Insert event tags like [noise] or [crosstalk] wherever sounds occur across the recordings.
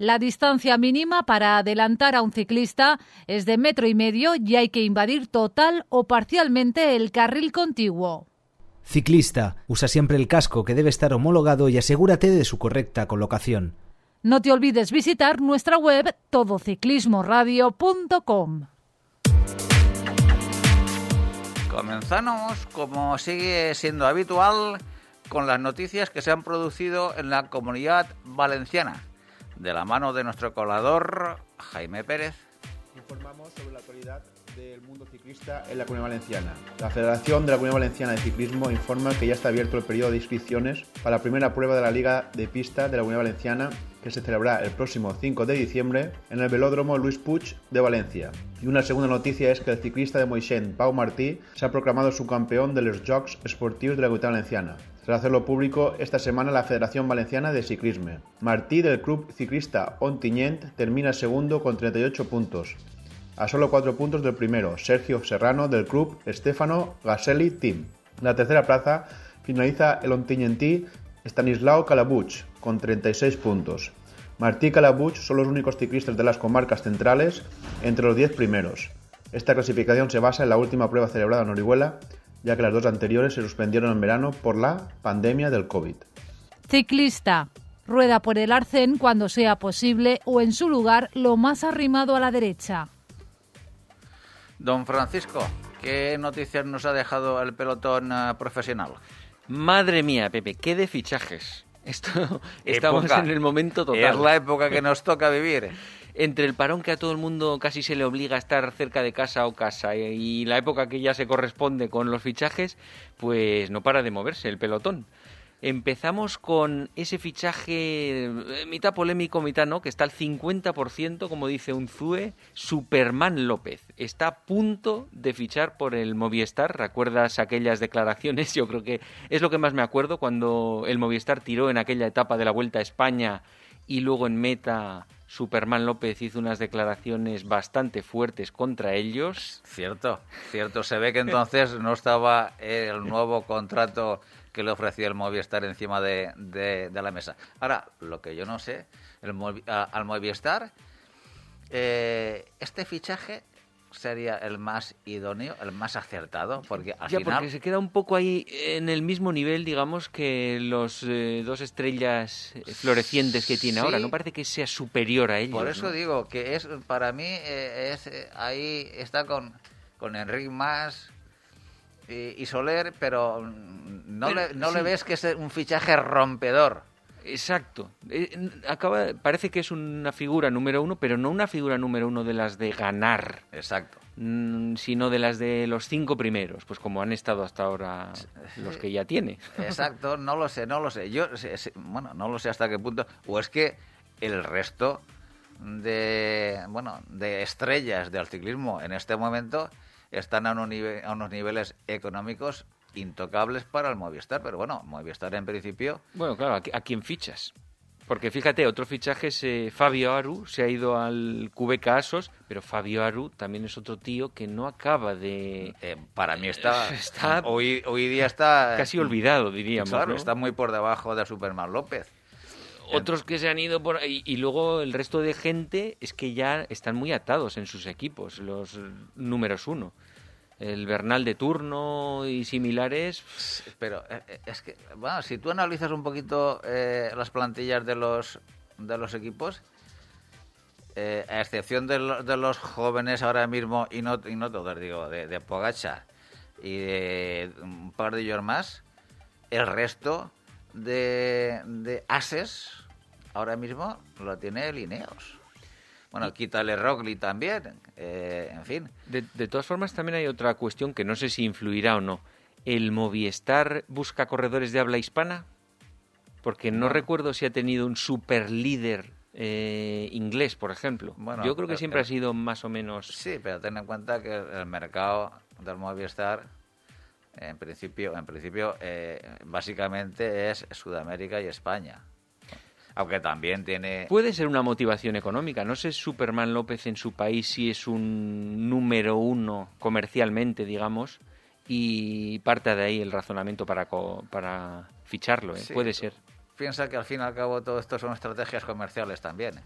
La distancia mínima para adelantar a un ciclista es de metro y medio y hay que invadir total o parcialmente el carril contiguo. Ciclista, usa siempre el casco que debe estar homologado y asegúrate de su correcta colocación. No te olvides visitar nuestra web todociclismoradio.com. Comenzamos, como sigue siendo habitual, con las noticias que se han producido en la comunidad valenciana de la mano de nuestro colador Jaime Pérez. Informamos sobre la actualidad del mundo ciclista en la Comunidad Valenciana. La Federación de la Comunidad Valenciana de Ciclismo informa que ya está abierto el periodo de inscripciones para la primera prueba de la Liga de Pista de la Comunidad Valenciana que se celebrará el próximo 5 de diciembre en el velódromo Luis Puig de Valencia. Y una segunda noticia es que el ciclista de Moixent, Pau Martí, se ha proclamado subcampeón de los Jocs Esportivos de la Comunidad Valenciana. Tras hacerlo público esta semana la Federación Valenciana de Ciclismo. Martí del club ciclista Ontinyent termina segundo con 38 puntos. A solo 4 puntos del primero, Sergio Serrano del club Stefano Gaselli Team. La tercera plaza finaliza el Ontinyentí Stanislao Calabuch con 36 puntos. Martí y Calabuch son los únicos ciclistas de las comarcas centrales entre los 10 primeros. Esta clasificación se basa en la última prueba celebrada en Orihuela ya que las dos anteriores se suspendieron en verano por la pandemia del COVID. Ciclista. Rueda por el arcén cuando sea posible o en su lugar lo más arrimado a la derecha. Don Francisco, ¿qué noticias nos ha dejado el pelotón uh, profesional? Madre mía, Pepe, qué de fichajes. Esto, estamos Época. en el momento total. Es la época que nos toca vivir. [laughs] Entre el parón que a todo el mundo casi se le obliga a estar cerca de casa o casa y la época que ya se corresponde con los fichajes, pues no para de moverse el pelotón. Empezamos con ese fichaje eh, mitad polémico, mitad no, que está al 50%, como dice un Zue, Superman López. Está a punto de fichar por el Movistar. ¿Recuerdas aquellas declaraciones? [laughs] Yo creo que es lo que más me acuerdo cuando el Movistar tiró en aquella etapa de la Vuelta a España y luego en meta Superman López hizo unas declaraciones bastante fuertes contra ellos. Cierto, cierto. Se ve que entonces no estaba el nuevo contrato que le ofrecía el Movistar encima de, de, la mesa. Ahora, lo que yo no sé, el, al Movistar, eh, este fichaje sería el más idóneo, el más acertado, porque al ya, final... porque se queda un poco ahí en el mismo nivel, digamos, que los eh, dos estrellas florecientes que tiene Sí. ahora. No parece que sea superior a ellos. Por eso ¿no? digo que es para mí eh, es eh, ahí está con con Enrique Mas y, y Soler, pero no Pero, le no le ves que es un fichaje rompedor. Exacto. Eh, acaba, parece que es una figura número uno, pero no una figura número uno de las de ganar, Exacto. mm, sino de las de los cinco primeros, pues como han estado hasta ahora los que ya tiene. Exacto, no lo sé, no lo sé. Yo bueno, no lo sé hasta qué punto o es que el resto de bueno, de estrellas del ciclismo en este momento están a unos niveles económicos intocables para el Movistar, pero bueno, Movistar en principio Bueno, claro, ¿a, qui- a quién fichas? Porque fíjate, otro fichaje es eh, Fabio Aru, se ha ido al Cubeca Asos, pero Fabio Aru también es otro tío que no acaba de... Eh, para mí está, [laughs] Está- hoy, hoy día está Casi olvidado, diríamos. claro, ¿no? está muy por debajo de Superman López. Otros que se han ido por. Y luego el resto de gente es que ya están muy atados en sus equipos, los números uno. El Bernal de turno y similares. Pero eh, eh, es que, bueno, si tú analizas un poquito eh, las plantillas de los de los equipos, eh, a excepción de, lo- de los jóvenes ahora mismo, y no, y no todos, digo, de, de Pogacha y de un par de ellos más, el resto de, de ases ahora mismo lo tiene Lineos. Bueno, quítale Rockley también, eh, en fin. De, de todas formas, también hay otra cuestión que no sé si influirá o no. ¿El Movistar busca corredores de habla hispana? Porque no, recuerdo si ha tenido un super líder eh, inglés, por ejemplo. Bueno, Yo creo que pero- siempre ha sido más o menos... Sí, pero ten en cuenta que el mercado del Movistar, en principio, en principio eh, básicamente es Sudamérica y España. Aunque también tiene... Puede ser una motivación económica. No sé Superman López en su país si es un número uno comercialmente, digamos, y parte de ahí el razonamiento para, co- para ficharlo. ¿eh? Sí, Puede ser. Piensa que al fin y al cabo todo esto son estrategias comerciales también. ¿eh?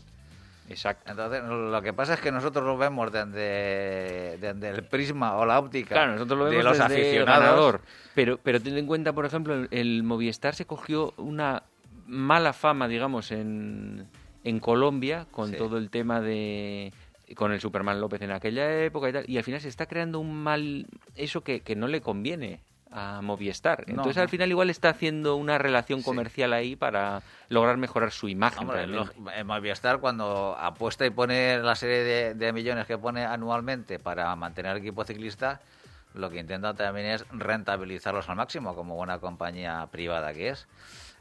Exacto. Entonces, lo que pasa es que nosotros lo vemos desde, desde el prisma o la óptica Claro, nosotros lo de vemos los desde aficionados. ganador. Pero, pero ten en cuenta, por ejemplo, el, el Movistar se cogió una mala fama, digamos, en, en Colombia con Sí. todo el tema de con el Superman López en aquella época y tal, y al final se está creando un mal eso que, que no le conviene a Movistar. Entonces no. al final igual está haciendo una relación Sí. comercial ahí para lograr mejorar su imagen. Hombre, realmente. lo- en Movistar cuando apuesta y pone la serie de, de millones que pone anualmente para mantener el equipo ciclista, lo que intenta también es rentabilizarlos al máximo, como buena compañía privada que es.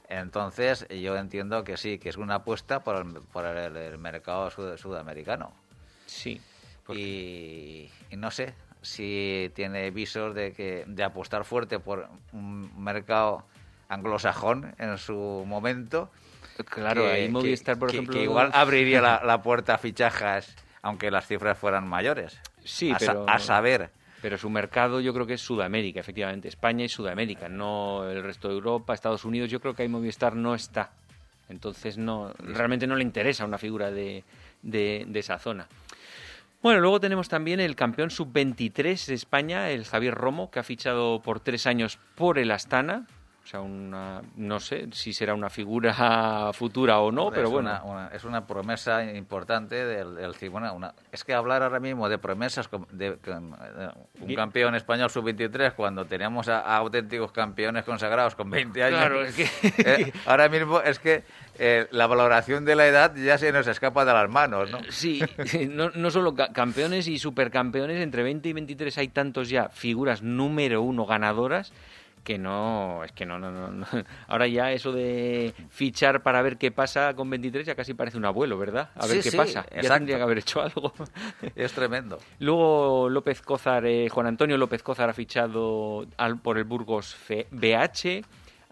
Entonces, yo entiendo que sí, que es una apuesta por el, por el, el mercado sud- sudamericano. Sí. Y, y no sé si tiene visos de que de apostar fuerte por un mercado anglosajón en su momento. Claro, que- ahí que- Movistar, por que- ejemplo... que igual abriría [laughs] la, la puerta a fichajas, aunque las cifras fueran mayores. Sí, a, pero- a saber. Pero su mercado yo creo que es Sudamérica, efectivamente. España y Sudamérica, no el resto de Europa, Estados Unidos. Yo creo que ahí Movistar no está. Entonces no, realmente no le interesa una figura de, de- de esa zona. Bueno, luego tenemos también el campeón sub-23 de España, el Javier Romo, que ha fichado por tres años por el Astana. O sea, una, no sé si será una figura [laughs] futura o no, pero bueno. una- una- es una promesa importante del, del es que hablar ahora mismo de promesas de, eh, un campeón español sub-23 cuando teníamos a, a auténticos campeones consagrados con 20 años. Claro, es que- eh, ahora mismo es que eh, la valoración de la edad ya se nos escapa de las manos, ¿no? Sí, [laughs] no, no solo ca- campeones y supercampeones, entre 20 y 23 hay tantos ya figuras número uno ganadoras que no, es que no, no, no, no. [laughs] Ahora ya eso de fichar para ver qué pasa con 23 ya casi parece un abuelo, ¿verdad? A ver Sí, qué sí, pasa. Ya exacto. tendría que haber hecho algo. [laughs] Es tremendo. Luego López Cózar, eh, Juan Antonio López Cózar ha fichado al- por el Burgos Fe- BH.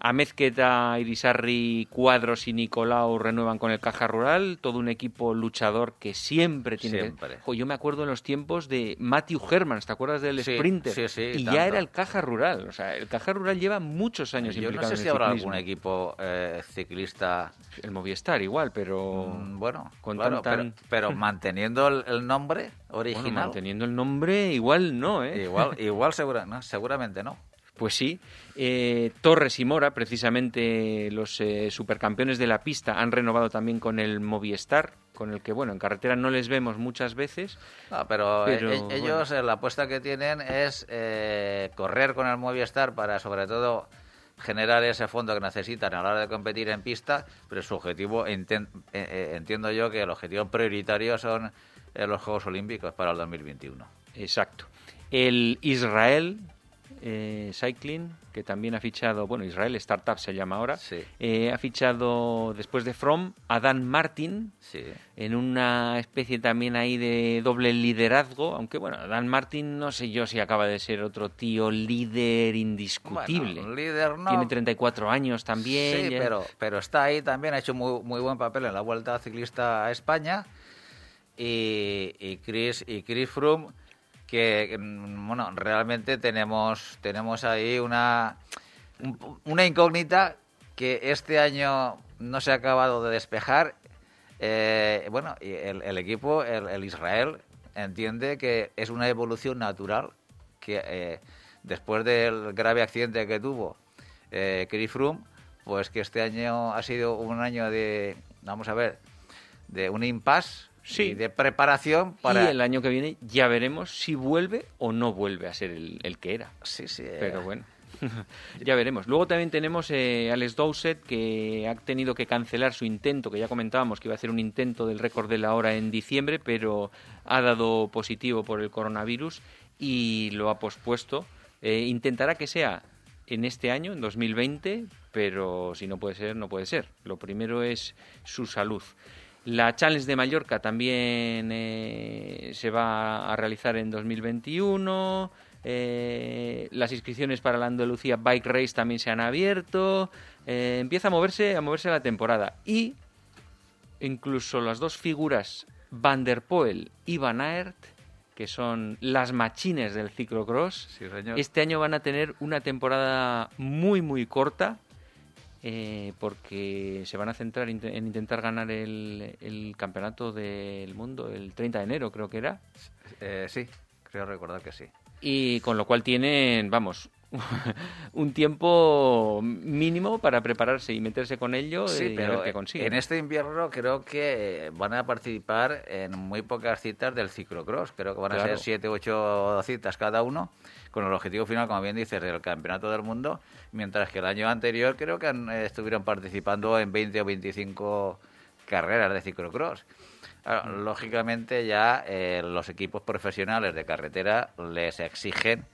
A Mezqueta, Irisarri, Cuadros y Nicolau renuevan con el Caja Rural. Todo un equipo luchador que siempre tiene. que- Siempre. Jo, yo me acuerdo en los tiempos de Matthew Herman, ¿te acuerdas del Sí, Sprinter? sí, sí, y tanto. ya era el Caja Rural. O sea, el Caja Rural lleva muchos años Yo no sé en si el habrá ciclismo. algún equipo eh, ciclista El Movistar igual, pero. mm, bueno, con claro, tan- pero, pero [laughs] manteniendo el, el nombre bueno, original. manteniendo el nombre, igual no, ¿eh? Igual, [laughs] igual segura, no, seguramente no. Pues sí, eh, Torres y Mora, precisamente los eh, supercampeones de la pista, han renovado también con el Movistar, con el que, bueno, en carretera no les vemos muchas veces. No, pero, Pero, e- e- ellos eh, la apuesta que tienen es eh, correr con el Movistar para sobre todo generar ese fondo que necesitan a la hora de competir en pista, pero su objetivo, enten- eh, eh, entiendo yo que el objetivo prioritario son eh, los Juegos Olímpicos para el 2021. Exacto. El Israel eh, Cycling, que también ha fichado, bueno, Israel Startup se llama ahora, Sí. eh, ha fichado después de From a Dan Martin, Sí. en una especie también ahí de doble liderazgo, aunque bueno, Dan Martin no sé yo si acaba de ser otro tío líder indiscutible. Bueno, líder no. Tiene 34 años también. Sí, ya- pero, pero está ahí también, ha hecho muy, muy buen papel en la Vuelta Ciclista a España. Y, y Chris y Chris Froome, que mm, bueno, realmente tenemos, tenemos ahí una, un- una incógnita que este año no se ha acabado de despejar. Eh, bueno, el, equipo, el, el Israel, entiende que es una evolución natural que eh, después del grave accidente que tuvo eh, Chris Froome, pues que este año ha sido un año de, vamos a ver, de un impasse Sí. y de preparación para... Y el año que viene ya veremos si vuelve o no vuelve a ser el, el que era. Sí, sí. Pero bueno, [laughs] ya veremos. Luego también tenemos eh, Alex Dowsett, que ha tenido que cancelar su intento, que ya comentábamos que iba a hacer un intento del récord de la hora en diciembre, pero ha dado positivo por el coronavirus y lo ha pospuesto. Eh, intentará que sea en este año, en 2020, pero si no puede ser, no puede ser. Lo primero es su salud. La Challenge de Mallorca también eh, se va a realizar en 2021. Eh, las inscripciones para la Andalucía Bike Race también se han abierto. Eh, empieza a moverse, a moverse la temporada. Y incluso las dos figuras Van der Poel y Van Aert, que son las machines del ciclocross, Sí, este año van a tener una temporada muy, muy corta. Eh, porque se van a centrar in- en intentar ganar el, el campeonato del mundo el 30 de enero, creo que era. Eh, sí, creo recordar que sí. Y con lo cual tienen, vamos, [laughs] un tiempo mínimo para prepararse y meterse con ello Sí, y a pero ver qué consiguen. en este invierno creo que van a participar en muy pocas citas del ciclocross. Creo que van a ser siete u ocho citas cada uno, con el objetivo final, como bien dices, del campeonato del mundo. Mientras que el año anterior creo que eh, estuvieron participando en 20 o 25 carreras de ciclocross. Ahora, Mm. Lógicamente ya eh, los equipos profesionales de carretera les exigen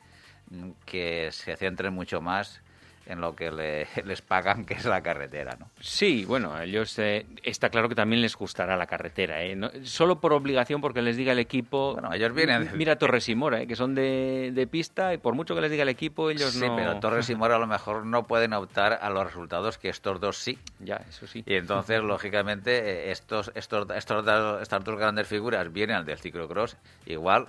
que se centren mucho más en lo que le- [laughs] les pagan, que es la carretera, ¿no? Sí, bueno, a ellos eh, está claro que también les gustará la carretera, ¿eh? No- solo por obligación, porque les diga el equipo. Bueno, ellos vienen- Mira Torres y Mora, ¿eh? que son de, de pista, y por mucho que les diga el equipo, ellos sí, no. pero [laughs] Torres y Mora a lo mejor no pueden optar a los resultados que estos dos sí. Ya, eso sí. Y entonces, [laughs] lógicamente, eh, estos, estos, estos, estas dos grandes figuras vienen del ciclocross. Igual,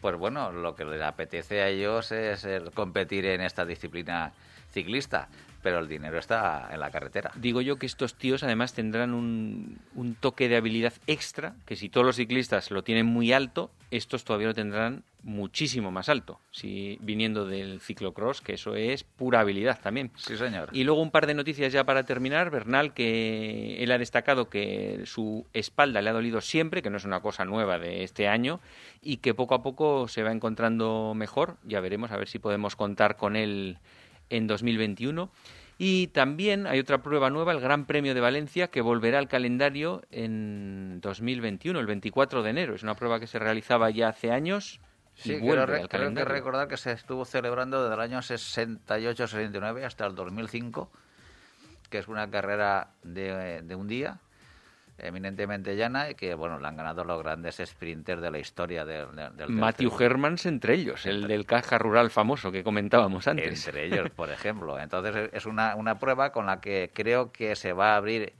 pues bueno, lo que les apetece a ellos es el competir en esta disciplina ciclista, pero el dinero está en la carretera. Digo yo que estos tíos además tendrán un, un toque de habilidad extra, que si todos los ciclistas lo tienen muy alto, estos todavía lo tendrán muchísimo más alto, si viniendo del ciclocross, que eso es pura habilidad también. Sí, señor. Y luego un par de noticias ya para terminar. Bernal, que él ha destacado que su espalda le ha dolido siempre, que no es una cosa nueva de este año, y que poco a poco se va encontrando mejor. Ya veremos a ver si podemos contar con él en 2021. Y también hay otra prueba nueva, el Gran Premio de Valencia, que volverá al calendario en 2021, el 24 de enero. Es una prueba que se realizaba ya hace años Sí, creo, re- creo que recordar que se estuvo celebrando desde el año 68-69 hasta el 2005, que es una carrera de, de un día, eminentemente llana, y que bueno la han ganado los grandes sprinters de la historia del, del, del Matthew Hermans entre ellos, el del caja rural famoso que comentábamos antes. Entre ellos, por [laughs] ejemplo. Entonces es una, una prueba con la que creo que se va a abrir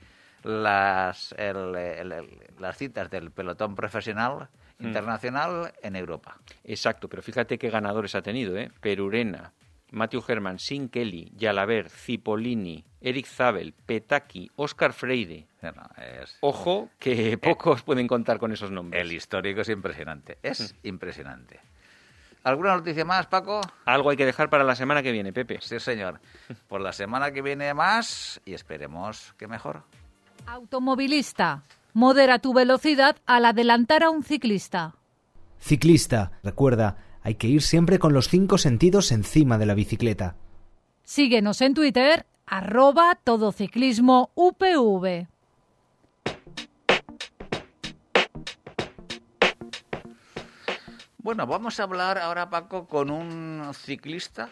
las, el- el- el- las citas del pelotón profesional Mm. internacional en Europa. Exacto, pero fíjate qué ganadores ha tenido, ¿eh? Perurena, Matthew Herman, Sin Kelly, Yalaber, Cipollini, Eric Zabel, Petaki, Oscar Freire. Es- Ojo que pocos pueden contar con esos nombres. El histórico es impresionante. Es Mm. impresionante. ¿Alguna noticia más, Paco? Algo hay que dejar para la semana que viene, Pepe. Sí, señor. Por la semana que viene más y esperemos que mejor. Automovilista. Modera tu velocidad al adelantar a un ciclista. Ciclista, recuerda, hay que ir siempre con los cinco sentidos encima de la bicicleta. Síguenos en Twitter, arroba todociclismo UPV. Bueno, vamos a hablar ahora, Paco, con un ciclista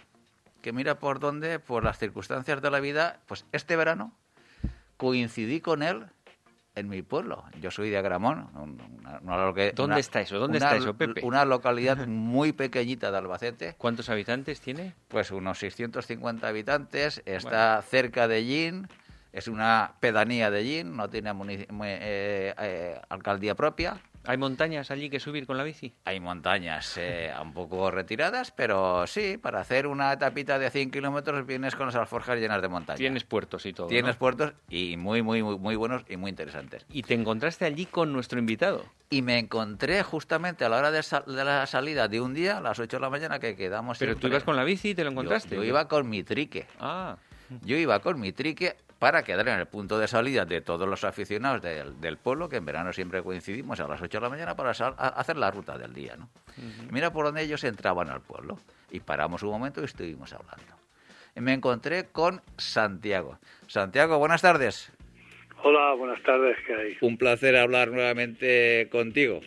que mira por dónde, por las circunstancias de la vida, pues este verano coincidí con él en mi pueblo. Yo soy de Agramón. un- una- una loca- ¿Dónde una- está eso? ¿Dónde una- está eso, Pepe? Una localidad muy pequeñita de Albacete. ¿Cuántos habitantes tiene? Pues unos 650 habitantes, está cerca de Gin, es una pedanía de Gin, no tiene eh, eh, alcaldía propia. ¿Hay montañas allí que subir con la bici? Hay montañas eh, [laughs] un poco retiradas, pero sí, para hacer una etapita de 100 kilómetros vienes con las alforjas llenas de montaña. Tienes puertos y todo. Tienes ¿no? puertos y muy, muy, muy, muy buenos y muy interesantes. Y te encontraste allí con nuestro invitado. Y me encontré justamente a la hora de, sal- de la salida de un día, a las 8 de la mañana, que quedamos Pero tú ibas con la bici y te lo Yo- encontraste. yo iba con mi trique. Ah, Yo iba con mi trique para quedar en el punto de salida de todos los aficionados del, pueblo, que en verano siempre coincidimos a las 8 de la mañana para hacer la ruta del día. ¿no? Mira por donde ellos entraban al pueblo y paramos un momento y estuvimos hablando. Y me encontré con Santiago. Santiago, buenas tardes. Hola, buenas tardes, ¿qué hay? Un placer hablar nuevamente contigo.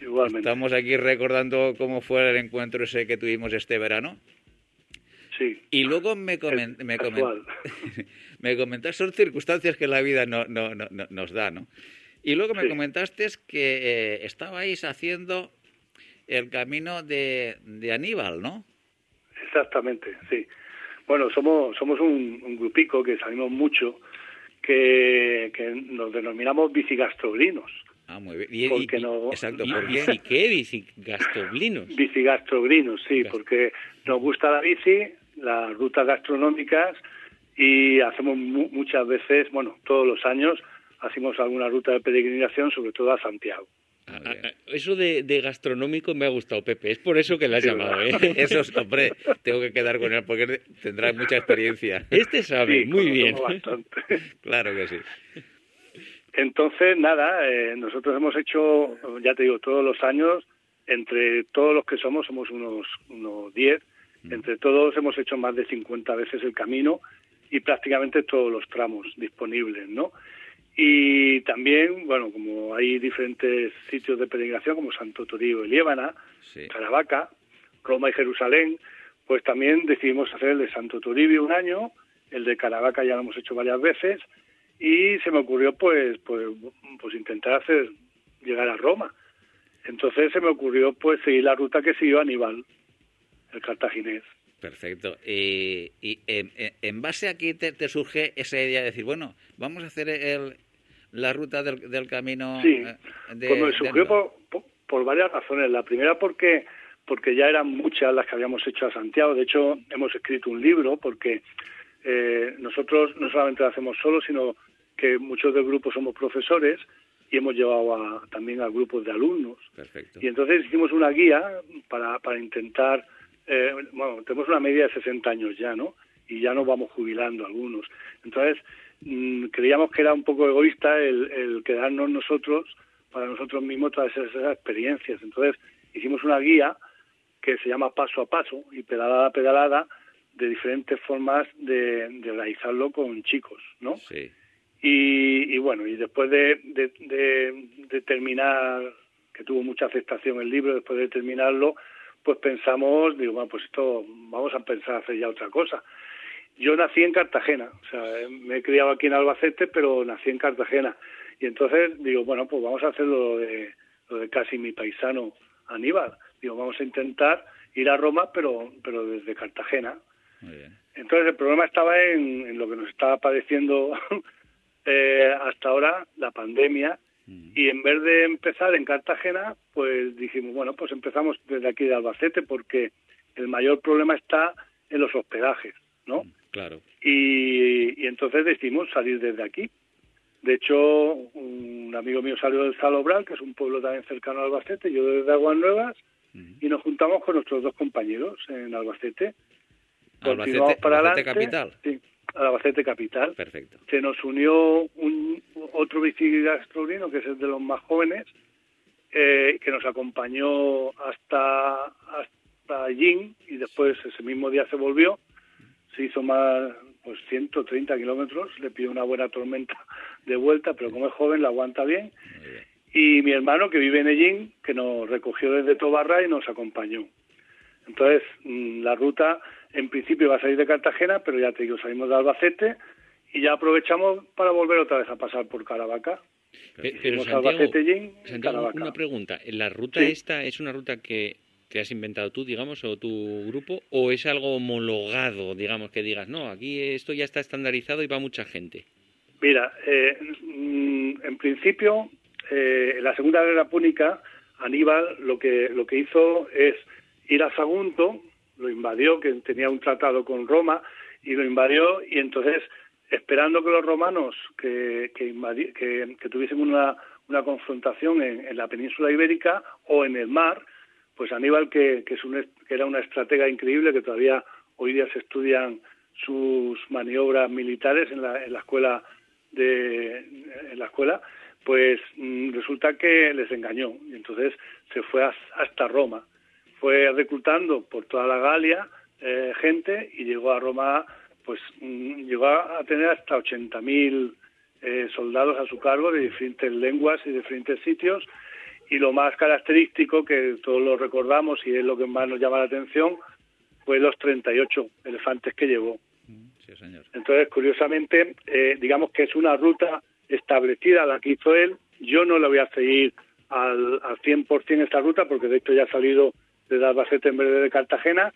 Igualmente. Estamos aquí recordando cómo fue el encuentro ese que tuvimos este verano. Sí. Y luego me, coment me, [laughs] me comentaste, son circunstancias que la vida no, no, no, nos da, ¿no? Y luego me comentaste que eh, estabais haciendo el camino de, de Aníbal, ¿no? Exactamente, sí. Bueno, somos, somos un, grupico que salimos mucho, que, que nos denominamos bicigastroglinos. Ah, muy bien. ¿Y, porque no, exacto, ¿por qué? qué bicigastroglinos? Bicigastroglinos, sí, porque nos gusta la bici, las rutas gastronómicas y hacemos muchas veces, bueno, todos los años hacemos alguna ruta de peregrinación, sobre todo a Santiago. Ah, ah, ah, eso de, gastronómico me ha gustado, Pepe. Es por eso que le has llamado, ¿eh? [laughs] Eso, hombre, tengo que quedar con él porque tendrá mucha experiencia. [laughs] Este sabe, muy bien. [laughs] claro que sí. Entonces, nada, eh, nosotros hemos hecho, ya te digo, todos los años, entre todos los que somos, somos unos, unos 10, mm. entre todos hemos hecho más de 50 veces el camino y prácticamente todos los tramos disponibles, ¿no? Y también, bueno, como hay diferentes sitios de peregrinación como Santo Toribio y Liébana, Caravaca, Roma y Jerusalén, pues también decidimos hacer el de Santo Toribio un año, el de Caravaca ya lo hemos hecho varias veces, y se me ocurrió pues, pues, pues intentar hacer llegar a Roma. Entonces se me ocurrió pues seguir la ruta que siguió Aníbal, el cartaginés. Perfecto. y en, base a qué te, surge esa idea de decir, bueno, vamos a hacer el, la ruta del, del camino. Sí, eh, pues me surgió por, por, varias razones. La primera porque porque ya eran muchas las que habíamos hecho a Santiago. De hecho, hemos escrito un libro porque eh, nosotros no solamente lo hacemos solos, sino que muchos del grupo somos profesores y hemos llevado a, también a grupos de alumnos. Perfecto. Y entonces hicimos una guía para, para intentar, eh, bueno, tenemos una media de 60 años ya, ¿no? Y ya nos vamos jubilando algunos. Entonces, Mm, creíamos que era un poco egoísta el, el quedarnos nosotros, para nosotros mismos, todas esas, experiencias. Entonces hicimos una guía que se llama Paso a Paso y pedalada a pedalada de diferentes formas de, realizarlo con chicos, ¿no? Sí. Y, bueno, y después de, de, terminar, que tuvo mucha aceptación el libro, después de terminarlo, pues pensamos, digo, bueno, pues esto vamos a pensar hacer ya otra cosa. Yo nací en Cartagena, o sea, me he criado aquí en Albacete, pero nací en Cartagena. Y entonces digo, bueno, pues vamos a hacer lo de, lo de casi mi paisano Aníbal. Digo, vamos a intentar ir a Roma, pero, pero desde Cartagena. Entonces el problema estaba en, lo que nos estaba padeciendo [laughs] eh, hasta ahora, la pandemia. Y en vez de empezar en Cartagena, pues dijimos, bueno, pues empezamos desde aquí de Albacete, porque el mayor problema está en los hospedajes, ¿no? Mm. Claro. Y, entonces decidimos salir desde aquí. De hecho, un amigo mío salió del Salobral, que es un pueblo también cercano a Albacete, yo desde Aguas Nuevas, y nos juntamos con nuestros dos compañeros en Albacete. Albacete, para Albacete capital. Sí, Albacete capital. Perfecto. Se nos unió un otro bicigastrolino, que es el de los más jóvenes, eh, que nos acompañó hasta hasta allí y después ese mismo día se volvió se hizo más, pues 130 kilómetros, le pidió una buena tormenta de vuelta, pero como es joven la aguanta bien. Y mi hermano que vive en Ellín, que nos recogió desde Tobarra y nos acompañó. Entonces, mm, la ruta en principio va a salir de Cartagena, pero ya te digo, salimos de Albacete y ya aprovechamos para volver otra vez a pasar por Caravaca. Pero, Santiago, una pregunta. ¿La ruta esta es una ruta que que has inventado tú, digamos, o tu grupo, o es algo homologado, digamos, que digas, no, aquí esto ya está estandarizado y va mucha gente? Mira, eh, mm, en principio, eh, en la Segunda Guerra Púnica, Aníbal lo que, lo que hizo es ir a Sagunto, lo invadió, que tenía un tratado con Roma, y lo invadió, y entonces, esperando que los romanos que, que, que, tuviesen una, una confrontación en, en la península ibérica o en el mar, pues Aníbal, que, que, es un, que era una estratega increíble, que todavía hoy día se estudian sus maniobras militares en la, en la escuela de en la escuela pues mm, resulta que les engañó. Y entonces se fue hasta Roma fue reclutando por toda la Galia eh, gente y llegó a Roma pues mm, llegó a tener hasta 80.000 eh, soldados a su cargo de diferentes lenguas y diferentes sitios y lo más característico que todos lo recordamos y es lo que más nos llama la atención fue los 38 elefantes que llevó. Entonces, curiosamente, eh, digamos que es una ruta establecida la que hizo él. Yo no le voy a seguir al, al 100% esta ruta porque de hecho ya ha salido desde Albacete en vez de Cartagena,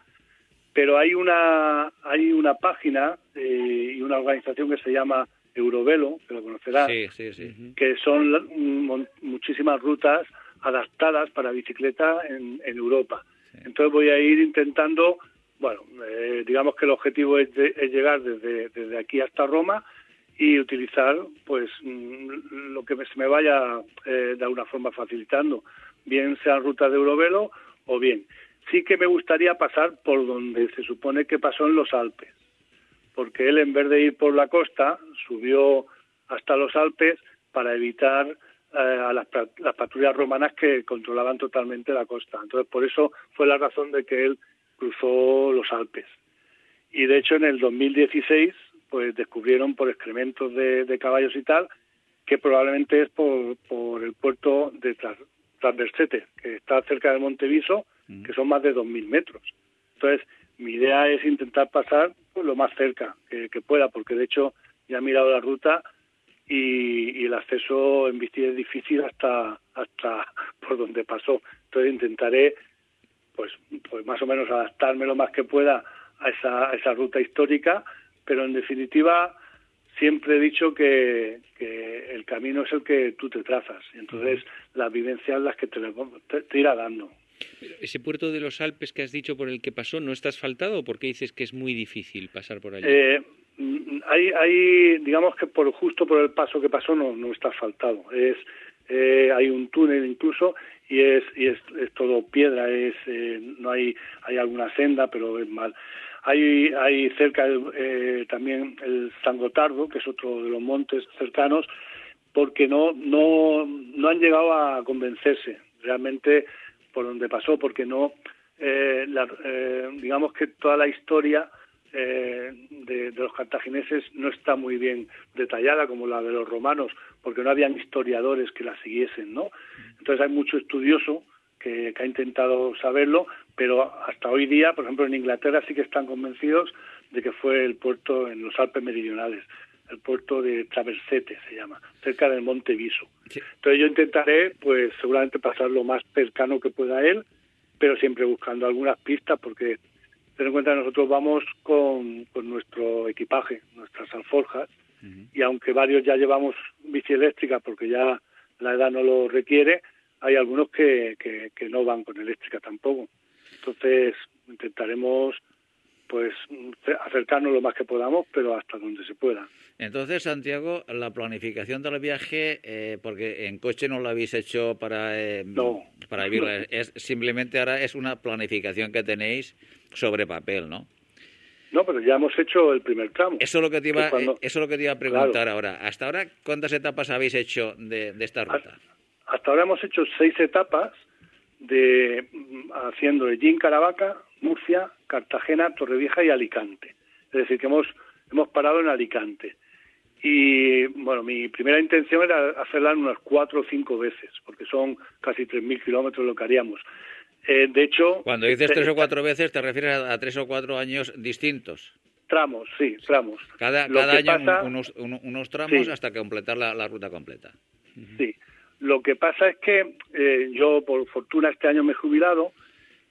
pero hay una hay una página eh, y una organización que se llama Eurovelo, que lo conocerás, que son muchísimas rutas adaptadas para bicicleta en, Europa. Entonces voy a ir intentando, bueno, eh, digamos que el objetivo es, llegar desde, desde aquí hasta Roma y utilizar pues mm, lo que se me vaya eh, de alguna forma facilitando, bien sean rutas de Eurovelo o bien. Sí que me gustaría pasar por donde se supone que pasó en los Alpes, porque él en vez de ir por la costa subió hasta los Alpes para evitar eh, a las, patrullas romanas que controlaban totalmente la costa. Entonces, por eso fue la razón de que él cruzó los Alpes. Y de hecho, en el 2016, pues descubrieron por excrementos de, caballos y tal, que probablemente es por, por el puerto de Transversete, que está cerca del Monte Viso, mm. que son más de 2.000 metros. Entonces, mi idea es intentar pasar pues, lo más cerca que, que pueda, porque de hecho ya he mirado la ruta y, el acceso en bici es difícil hasta hasta [laughs] por donde pasó. Entonces intentaré pues pues más o menos adaptarme lo más que pueda a esa, a esa ruta histórica, pero en definitiva siempre he dicho que, que, el camino es el que tú te trazas y entonces las vivencias las que te, te, irá dando. ¿Ese puerto de los Alpes que has dicho por el que pasó no está asfaltado o por qué dices que es muy difícil pasar por allí? Eh, Mm, hay, hay, digamos que por justo por el paso que pasó no, no está asfaltado. Es, eh, hay un túnel incluso y es, y es, es todo piedra, es, eh, no hay, hay alguna senda, pero es mal. Hay, hay cerca eh, también el San Gotardo, que es otro de los montes cercanos, porque no, no, no han llegado a convencerse realmente por donde pasó, porque no, eh, la, eh, digamos que toda la historia eh, de, los cartagineses no está muy bien detallada como la de los romanos, porque no habían historiadores que la siguiesen, ¿no? Entonces hay mucho estudioso que, ha intentado saberlo, pero hasta hoy día, por ejemplo, en Inglaterra sí que están convencidos de que fue el puerto en los Alpes meridionales, el puerto de Traversete se llama, cerca del Monte Viso. Entonces yo intentaré, pues seguramente pasar lo más cercano que pueda él, pero siempre buscando algunas pistas porque ten en cuenta que nosotros vamos con, nuestro equipaje, nuestras alforjas, y aunque varios ya llevamos bici eléctrica porque ya la edad no lo requiere, hay algunos que, que, no van con eléctrica tampoco. Entonces intentaremos pues acercarnos lo más que podamos, pero hasta donde se pueda. Entonces, Santiago, la planificación del viaje, eh, porque en coche no lo habéis hecho para, eh, para vivirla, es simplemente ahora es una planificación que tenéis sobre papel, ¿no? No, pero ya hemos hecho el primer tramo. Eso es lo que te iba, eso es lo que te iba a preguntar ahora. Hasta ahora, ¿cuántas etapas habéis hecho de, esta ruta? Hasta ahora hemos hecho seis etapas de haciendo de Gin Caravaca, Murcia, Cartagena, Torrevieja y Alicante. Es decir, que hemos hemos parado en Alicante. Y bueno, mi primera intención era hacerla unas cuatro o cinco veces, porque son casi 3.000 kilómetros lo que haríamos. Eh, de hecho... Cuando dices tres o cuatro veces, te refieres a, tres o cuatro años distintos. Tramos, sí, tramos. Cada, cada año unos, unos, tramos hasta completar la, ruta completa. Sí. Lo que pasa es que eh, yo, por fortuna, este año me he jubilado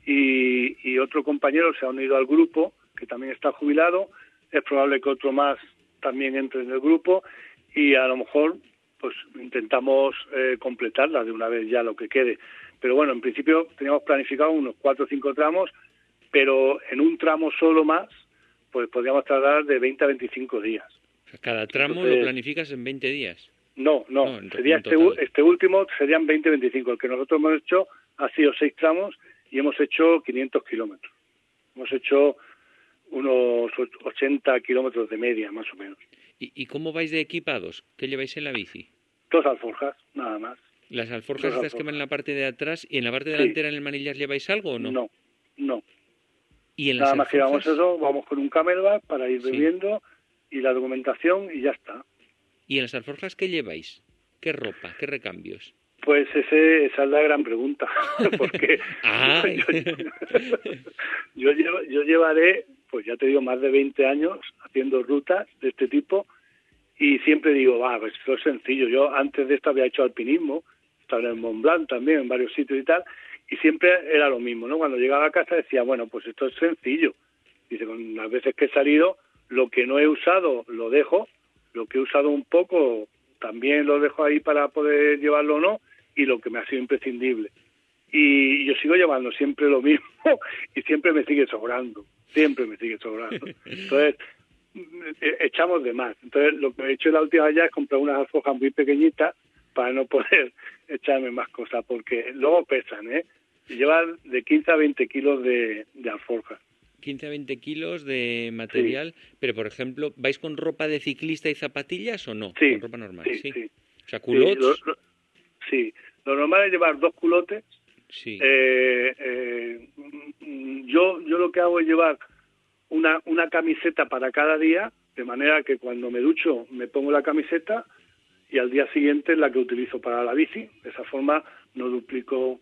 y, y otro compañero se ha unido al grupo, que también está jubilado. Es probable que otro más también entre en el grupo y a lo mejor pues intentamos eh, completarla de una vez ya lo que quede. Pero bueno, en principio teníamos planificado unos cuatro o cinco tramos, pero en un tramo solo más, pues podríamos tardar de 20 a 25 días. Cada tramo lo planificas en 20 días. No, no, sería este, este, último serían 20-25. El que nosotros hemos hecho ha sido seis tramos y hemos hecho 500 kilómetros. Hemos hecho unos 80 kilómetros de media, más o menos. ¿Y, ¿Y cómo vais de equipados? ¿Qué lleváis en la bici? Dos alforjas, nada más. ¿Las alforjas Dos estas que van en la parte de atrás y en la parte Sí. delantera en el manillar lleváis algo o no? No, no. ¿Y en las Nada más que llevamos eso, vamos con un camelback para ir Sí. bebiendo y la documentación y ya está. ¿Y en las alforjas qué lleváis? ¿Qué ropa? ¿Qué recambios? Pues ese, esa es la gran pregunta, [laughs] porque Ah. [laughs] yo, yo, llevaré, pues ya te digo, más de 20 años haciendo rutas de este tipo y siempre digo, va, pues esto es sencillo. Yo antes de esto había hecho alpinismo, estaba en el Mont Blanc también, en varios sitios y tal, y siempre era lo mismo, ¿no? Cuando llegaba a casa decía, bueno, pues esto es sencillo. Dice, con las veces que he salido, lo que no he usado lo dejo, lo que he usado un poco también lo dejo ahí para poder llevarlo o no, y lo que me ha sido imprescindible. Y yo sigo llevando siempre lo mismo [laughs] y siempre me sigue sobrando, siempre me sigue sobrando. Entonces, eh, echamos de más. Entonces, lo que he hecho la última ya es comprar unas alforjas muy pequeñitas para no [laughs] poder echarme más cosas, porque luego pesan, ¿eh? Llevan de 15 a 20 kilos de alforjas. 15 a 20 kilos de material, pero por ejemplo, ¿vais con ropa de ciclista y zapatillas o no? Sí, Con ropa normal, sí, sí. sí. O sea, lo, lo- sí, lo normal es llevar dos culotes sí. Eh, eh, yo yo lo que hago es llevar una una camiseta para cada día de manera que cuando me ducho me pongo la camiseta y al día siguiente es la que utilizo para la bici de esa forma no duplico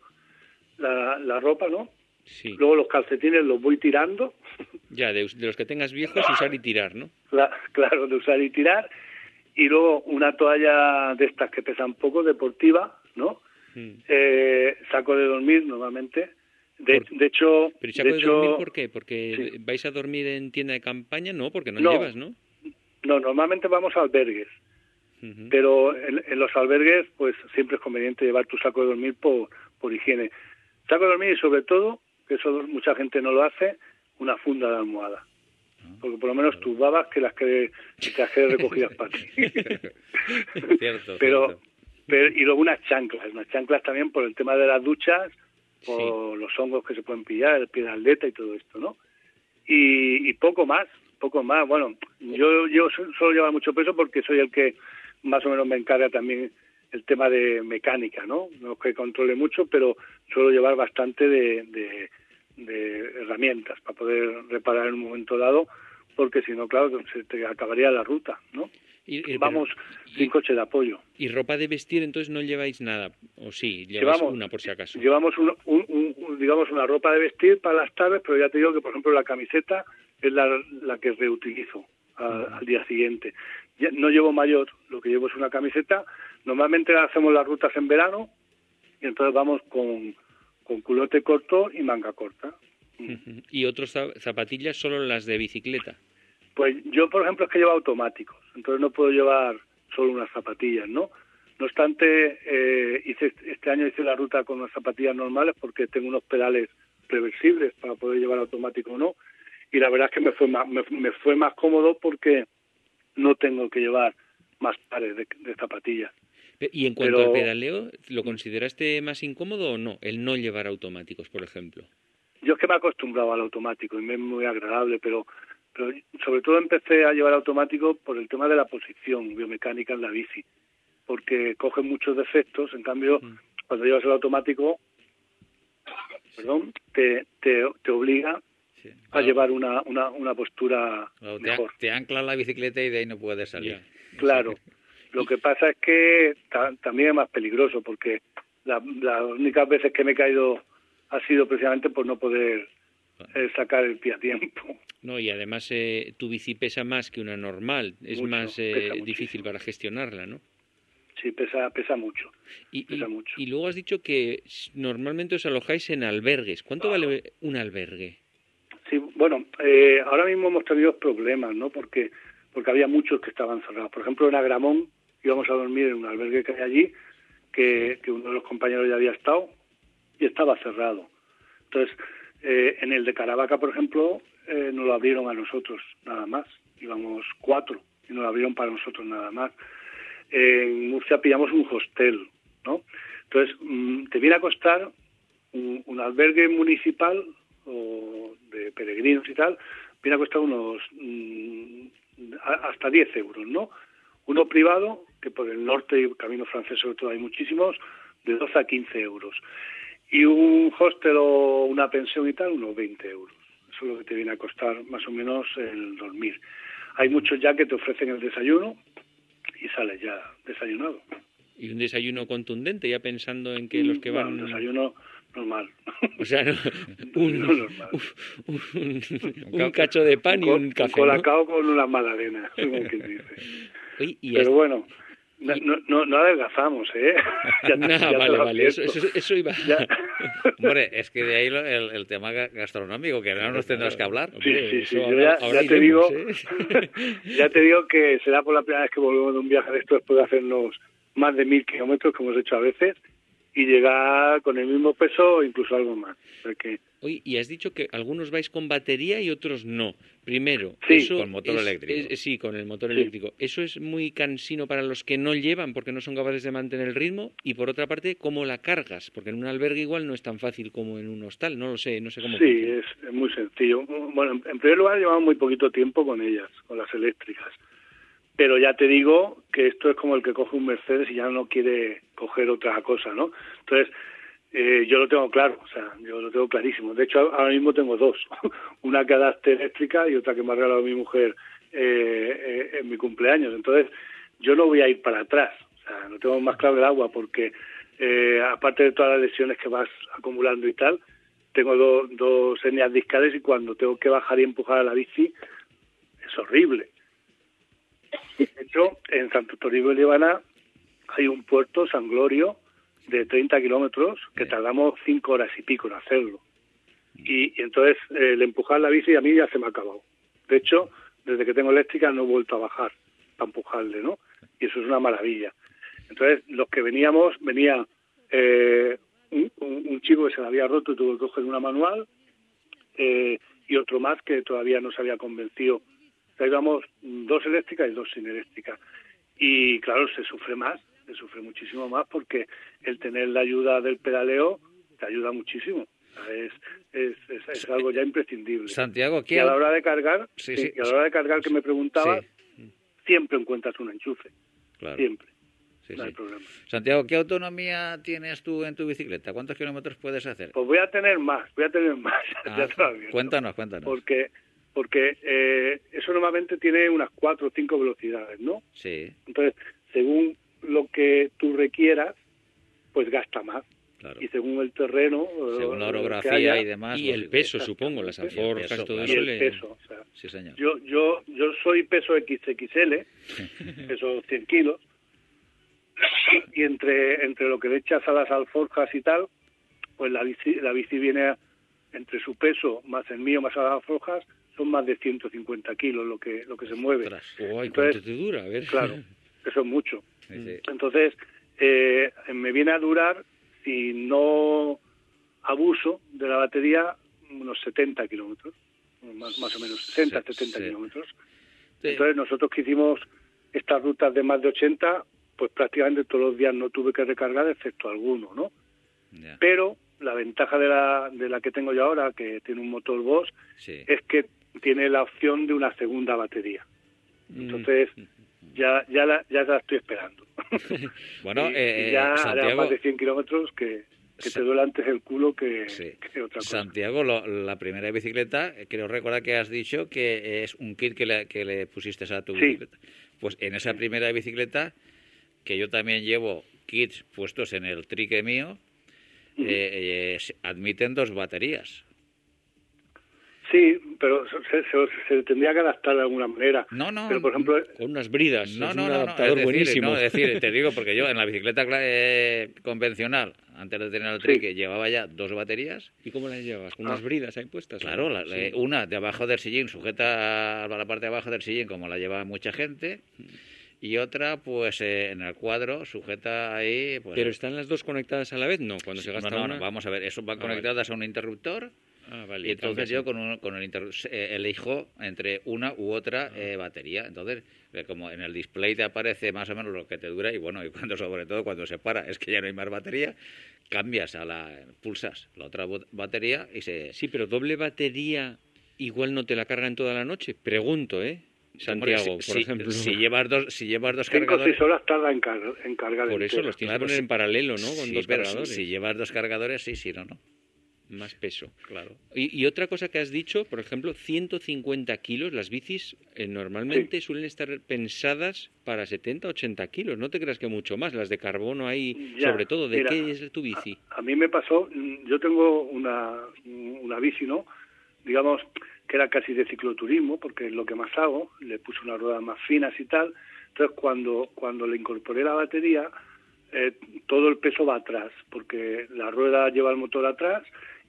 la, la ropa no sí. luego los calcetines los voy tirando [laughs] Ya, de, de los que tengas viejos, usar y tirar, ¿no? Cla- claro, de usar y tirar. Y luego una toalla de estas que pesan poco, deportiva, ¿no? Mm. Eh, saco de dormir normalmente. De, de hecho, Pero ¿y saco de, hecho, dormir por qué? ¿Porque Sí. vais a dormir en tienda de campaña? No, porque no, No. llevas, ¿no? no, normalmente vamos a albergues, pero en, en los albergues, pues siempre es conveniente llevar tu saco de dormir por, por higiene. Saco de dormir y sobre todo, que eso mucha gente no lo hace, una funda de almohada. Porque por lo menos tus babas que las que, las que recogidas para ti. [laughs] Cierto, pero, cierto. pero y luego unas chanclas, unas chanclas también por el tema de las duchas, por los hongos que se pueden pillar, el pie de atleta y todo esto, ¿no? Y, y poco más, poco más. Bueno, yo yo su- suelo llevar mucho peso porque soy el que más o menos me encarga también el tema de mecánica, ¿no? No es que controle mucho, pero suelo llevar bastante de, de, de herramientas para poder reparar en un momento dado, porque si no, claro, se te acabaría la ruta, ¿no? Y- pero- Vamos y- sin coche de apoyo. ¿Y ropa de vestir entonces no lleváis nada? ¿O sí? Lleváis Llevamos, una por si acaso. llevamos un, un- un- digamos una ropa de vestir para las tardes, pero ya te digo que por ejemplo la camiseta es la, la que reutilizo al, al día siguiente. Ya no llevo mayor, lo que llevo es una camiseta. Normalmente hacemos las rutas en verano y entonces vamos con, con culote corto y manga corta. Ujú. Y otros za- zapatillas solo las de bicicleta. Pues yo, por ejemplo, es que llevo automáticos, entonces no puedo llevar solo unas zapatillas, ¿no? No obstante, eh, hice este año hice la ruta con unas zapatillas normales porque tengo unos pedales reversibles para poder llevar automático o no. Y la verdad es que me fue más, me, me fue más cómodo porque no tengo que llevar más pares de, de zapatillas. Y en cuanto Pero- al pedaleo, ¿lo consideraste más incómodo o no? El no llevar automáticos, por ejemplo. Yo es que me he acostumbrado al automático y me es muy agradable, pero, pero sobre todo empecé a llevar automático por el tema de la posición biomecánica en la bici, porque coge muchos defectos, en cambio, Mm. cuando llevas el automático, perdón, te, te, te obliga Sí. a llevar una, una, una postura claro, te, mejor. te ancla la bicicleta y de ahí no puedes salir. Claro. Lo que pasa es que ta- también es más peligroso, porque la- las únicas veces que me he caído ha sido precisamente por no poder eh, sacar el pie a tiempo. No, y además eh, tu bici pesa más que una normal. Es Mucho, más eh, difícil para gestionarla, ¿no? Sí, pesa, pesa mucho. Y, Pesa y- mucho. y luego has dicho que normalmente os alojáis en albergues. ¿Cuánto vale un albergue? Sí, bueno, eh, ahora mismo hemos tenido problemas, ¿no? Porque porque había muchos que estaban cerrados. Por ejemplo, en Agramón íbamos a dormir en un albergue que hay allí, que, uno de los compañeros ya había estado y estaba cerrado. Entonces, eh, en el de Caravaca, por ejemplo, eh, nos lo abrieron a nosotros nada más. Íbamos cuatro y nos lo abrieron para nosotros nada más. En Murcia pillamos un hostel, ¿no? Entonces, mm, te viene a costar un, un albergue municipal o de peregrinos y tal, viene a costar unos mm, hasta 10 euros, ¿no? Uno privado, que por el norte y camino francés sobre todo hay muchísimos, de 12 a 15 euros. Y un hostel o una pensión y tal, unos 20 euros. Eso es lo que te viene a costar más o menos el dormir. Hay muchos ya que te ofrecen el desayuno y sales ya desayunado. Y un desayuno contundente, ya pensando en que los que van... un desayuno normal. O sea, [laughs] un, un, cacho de pan y un café. Un colacao con una magdalena, como [laughs] dice. Pero bueno, no, no, no, adelgazamos, ¿eh? [laughs] Ya, ya vale, vale, eso, eso, iba. Hombre, es que de ahí el, el, tema gastronómico, que ahora nos tendrás que hablar. Sí, sí, sí. Yo ya, ya te digo, ¿eh? ya te digo que será por la primera vez que volvemos de un viaje de esto después de hacernos más de mil kilómetros, que hemos hecho a veces, y llegar con el mismo peso o incluso algo más. Porque... Oye, y has dicho que algunos vais con batería y otros no. Primero, sí, con motor eléctrico. sí, con el motor eléctrico. Eso es muy cansino para los que no llevan porque no son capaces de mantener el ritmo. Y por otra parte, ¿cómo la cargas? Porque en un albergue igual no es tan fácil como en un hostal. No lo sé, no sé cómo. Sí, es, muy sencillo. Bueno, en primer lugar, llevamos muy poquito tiempo con ellas, con las eléctricas. Pero ya te digo que esto es como el que coge un Mercedes y ya no quiere coger otra cosa, ¿no? Entonces, eh, yo lo tengo claro, o sea, yo lo tengo clarísimo. De hecho, ahora mismo tengo dos. [laughs] Una que adapte eléctrica y otra que me ha regalado mi mujer eh, eh, en mi cumpleaños. Entonces, yo no voy a ir para atrás. O sea, no tengo más claro el agua porque, aparte de todas las lesiones que vas acumulando y tal, tengo dos hernias discales y cuando tengo que bajar y empujar a la bici, es horrible. De hecho, en Santo Toribio de Líbana hay un puerto, San Glorio, de 30 kilómetros, que tardamos 5 horas y pico en hacerlo. Y, entonces el empujar la bici a mí ya se me ha acabado. De hecho, desde que tengo eléctrica no he vuelto a bajar para empujarle, ¿no? Y eso es una maravilla. Entonces, los que veníamos, venía eh, un, chico que se le había roto y tuvo que coger una manual, eh, y otro más que todavía no se había convencido íbamos dos eléctricas y dos sin eléctrica. Y claro, se sufre más, se sufre muchísimo más porque el tener la ayuda del pedaleo te ayuda muchísimo. Es, es, es, algo ya imprescindible. Santiago, Y a la hora de cargar, sí, a la hora de cargar que me preguntabas, siempre encuentras un enchufe. Siempre. no hay problema. Santiago, ¿qué autonomía tienes tú en tu bicicleta? ¿Cuántos kilómetros puedes hacer? Pues voy a tener más, voy a tener más. [laughs] Ah, cuéntanos, cuéntanos. Porque porque eh, eso normalmente tiene unas cuatro o cinco velocidades, ¿no? Sí. Entonces, según lo que tú requieras, pues gasta más. Claro. Y según el terreno, según la orografía y demás, y el peso, supongo, las alforjas, todo eso. Y el peso, o sea, sí, señor. Yo, yo, yo soy peso XXL, [laughs] peso 100 kilos, [coughs] y entre entre lo que le echas a las alforjas y tal, pues la bici, la bici viene entre su peso más el mío más a las alforjas son más de 150 kilos lo que lo que se mueve. Entonces, te dura? Claro, eso es mucho. Entonces, eh, me viene a durar, si no abuso de la batería, unos 70 kilómetros, más, más o menos, 60, 70 kilómetros. Entonces, nosotros que hicimos estas rutas de más de 80, pues prácticamente todos los días no tuve que recargar, excepto alguno, ¿no? Pero la ventaja de la, de la que tengo yo ahora, que tiene un motor Bosch, es que tiene la opción de una segunda batería. Mm. Entonces, ya, ya, la, ya la estoy esperando. [laughs] bueno, eh, ya Santiago... más de 100 kilómetros que, que te duele antes el culo que, otra cosa. Santiago, la primera bicicleta, eh, creo recordar que has dicho que es un kit que le, que le pusiste a tu bicicleta. Pues en esa primera bicicleta, que yo también llevo kits puestos en el trique mío, eh, admiten dos baterías. Sí, pero se, tendría que adaptar de alguna manera. No, no. Pero, por ejemplo, con unas bridas. No, no, no, es decir, buenísimo. es decir, te [laughs] digo, porque yo en la bicicleta eh, convencional, antes de tener el trique, llevaba ya dos baterías. ¿Y cómo las llevas? ¿Con unas ah. bridas ahí puestas? Claro, una de abajo del sillín, sujeta a la parte de abajo del sillín, como la lleva mucha gente y otra pues eh, en el cuadro sujeta ahí pues, pero están las dos conectadas a la vez no cuando se gasta no, no, vamos a ver eso van ah, conectadas a un interruptor Ah, vale, y entonces yo con, un- con el inter- eh, elijo entre una u otra eh, batería. Entonces, eh, como en el display te aparece más o menos lo que te dura y bueno, y cuando sobre todo cuando se para es que ya no hay más batería, cambias a la pulsas la otra batería y se Sí, pero doble batería igual no te la cargan toda la noche. Pregunto, ¿eh? Santiago, si, por si- ejemplo. si llevas dos si llevas dos Cinco o cargadores seis horas tarda en, car- en cargar Por eso entero. los tienes Claro, que poner en paralelo, ¿no? Con Sí, dos si- cargadores. si llevas dos cargadores sí, sí, no, no. Más peso. Claro. Y, y otra cosa que has dicho, por ejemplo, 150 kilos. Las bicis eh, normalmente suelen estar pensadas para 70, 80 kilos. No te creas que mucho más. Las de carbono ahí, Ya, sobre todo. ¿De mira, qué es tu bici? A mí me pasó, mm, yo tengo una, una bici, ¿no? Digamos que era casi de cicloturismo, porque es lo que más hago, le puse unas ruedas más finas y tal. Entonces, cuando, cuando le incorporé la batería, eh, todo el peso va atrás, porque la rueda lleva el motor atrás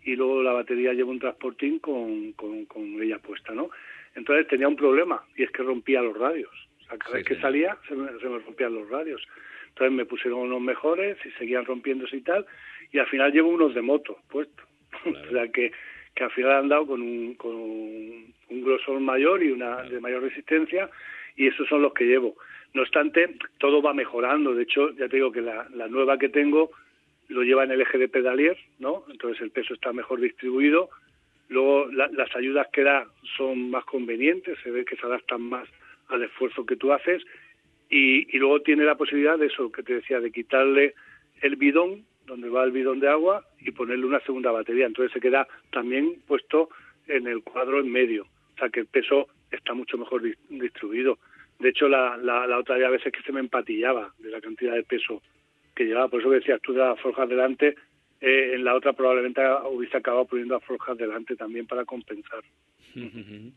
y luego la batería lleva un transportín con, con, con ella puesta, ¿no? Entonces tenía un problema, y es que rompía los radios. O sea, cada Sí, vez que sí. salía se me, se me rompían los radios. Entonces me pusieron unos mejores y seguían rompiéndose y tal, y al final llevo unos de moto puestos. [laughs] o sea que, que al final han dado con un, con un, un grosor mayor y una de mayor resistencia, y esos son los que llevo. No obstante, todo va mejorando. De hecho, ya te digo que la, la nueva que tengo lo lleva en el eje de pedalier, ¿no? Entonces el peso está mejor distribuido. Luego la- las ayudas que da son más convenientes, se ve que se adaptan más al esfuerzo que tú haces. Y, y luego tiene la posibilidad de eso que te decía, de quitarle el bidón, donde va el bidón de agua, y ponerle una segunda batería. Entonces se queda también puesto en el cuadro en medio. O sea que el peso está mucho mejor dis- distribuido. De hecho, la, la, la otra vez veces que se me empatillaba de la cantidad de peso que llevaba. Por eso que decías tú de las forjas delante, eh, en la otra probablemente hubiese acabado poniendo las forjas delante también para compensar. [laughs]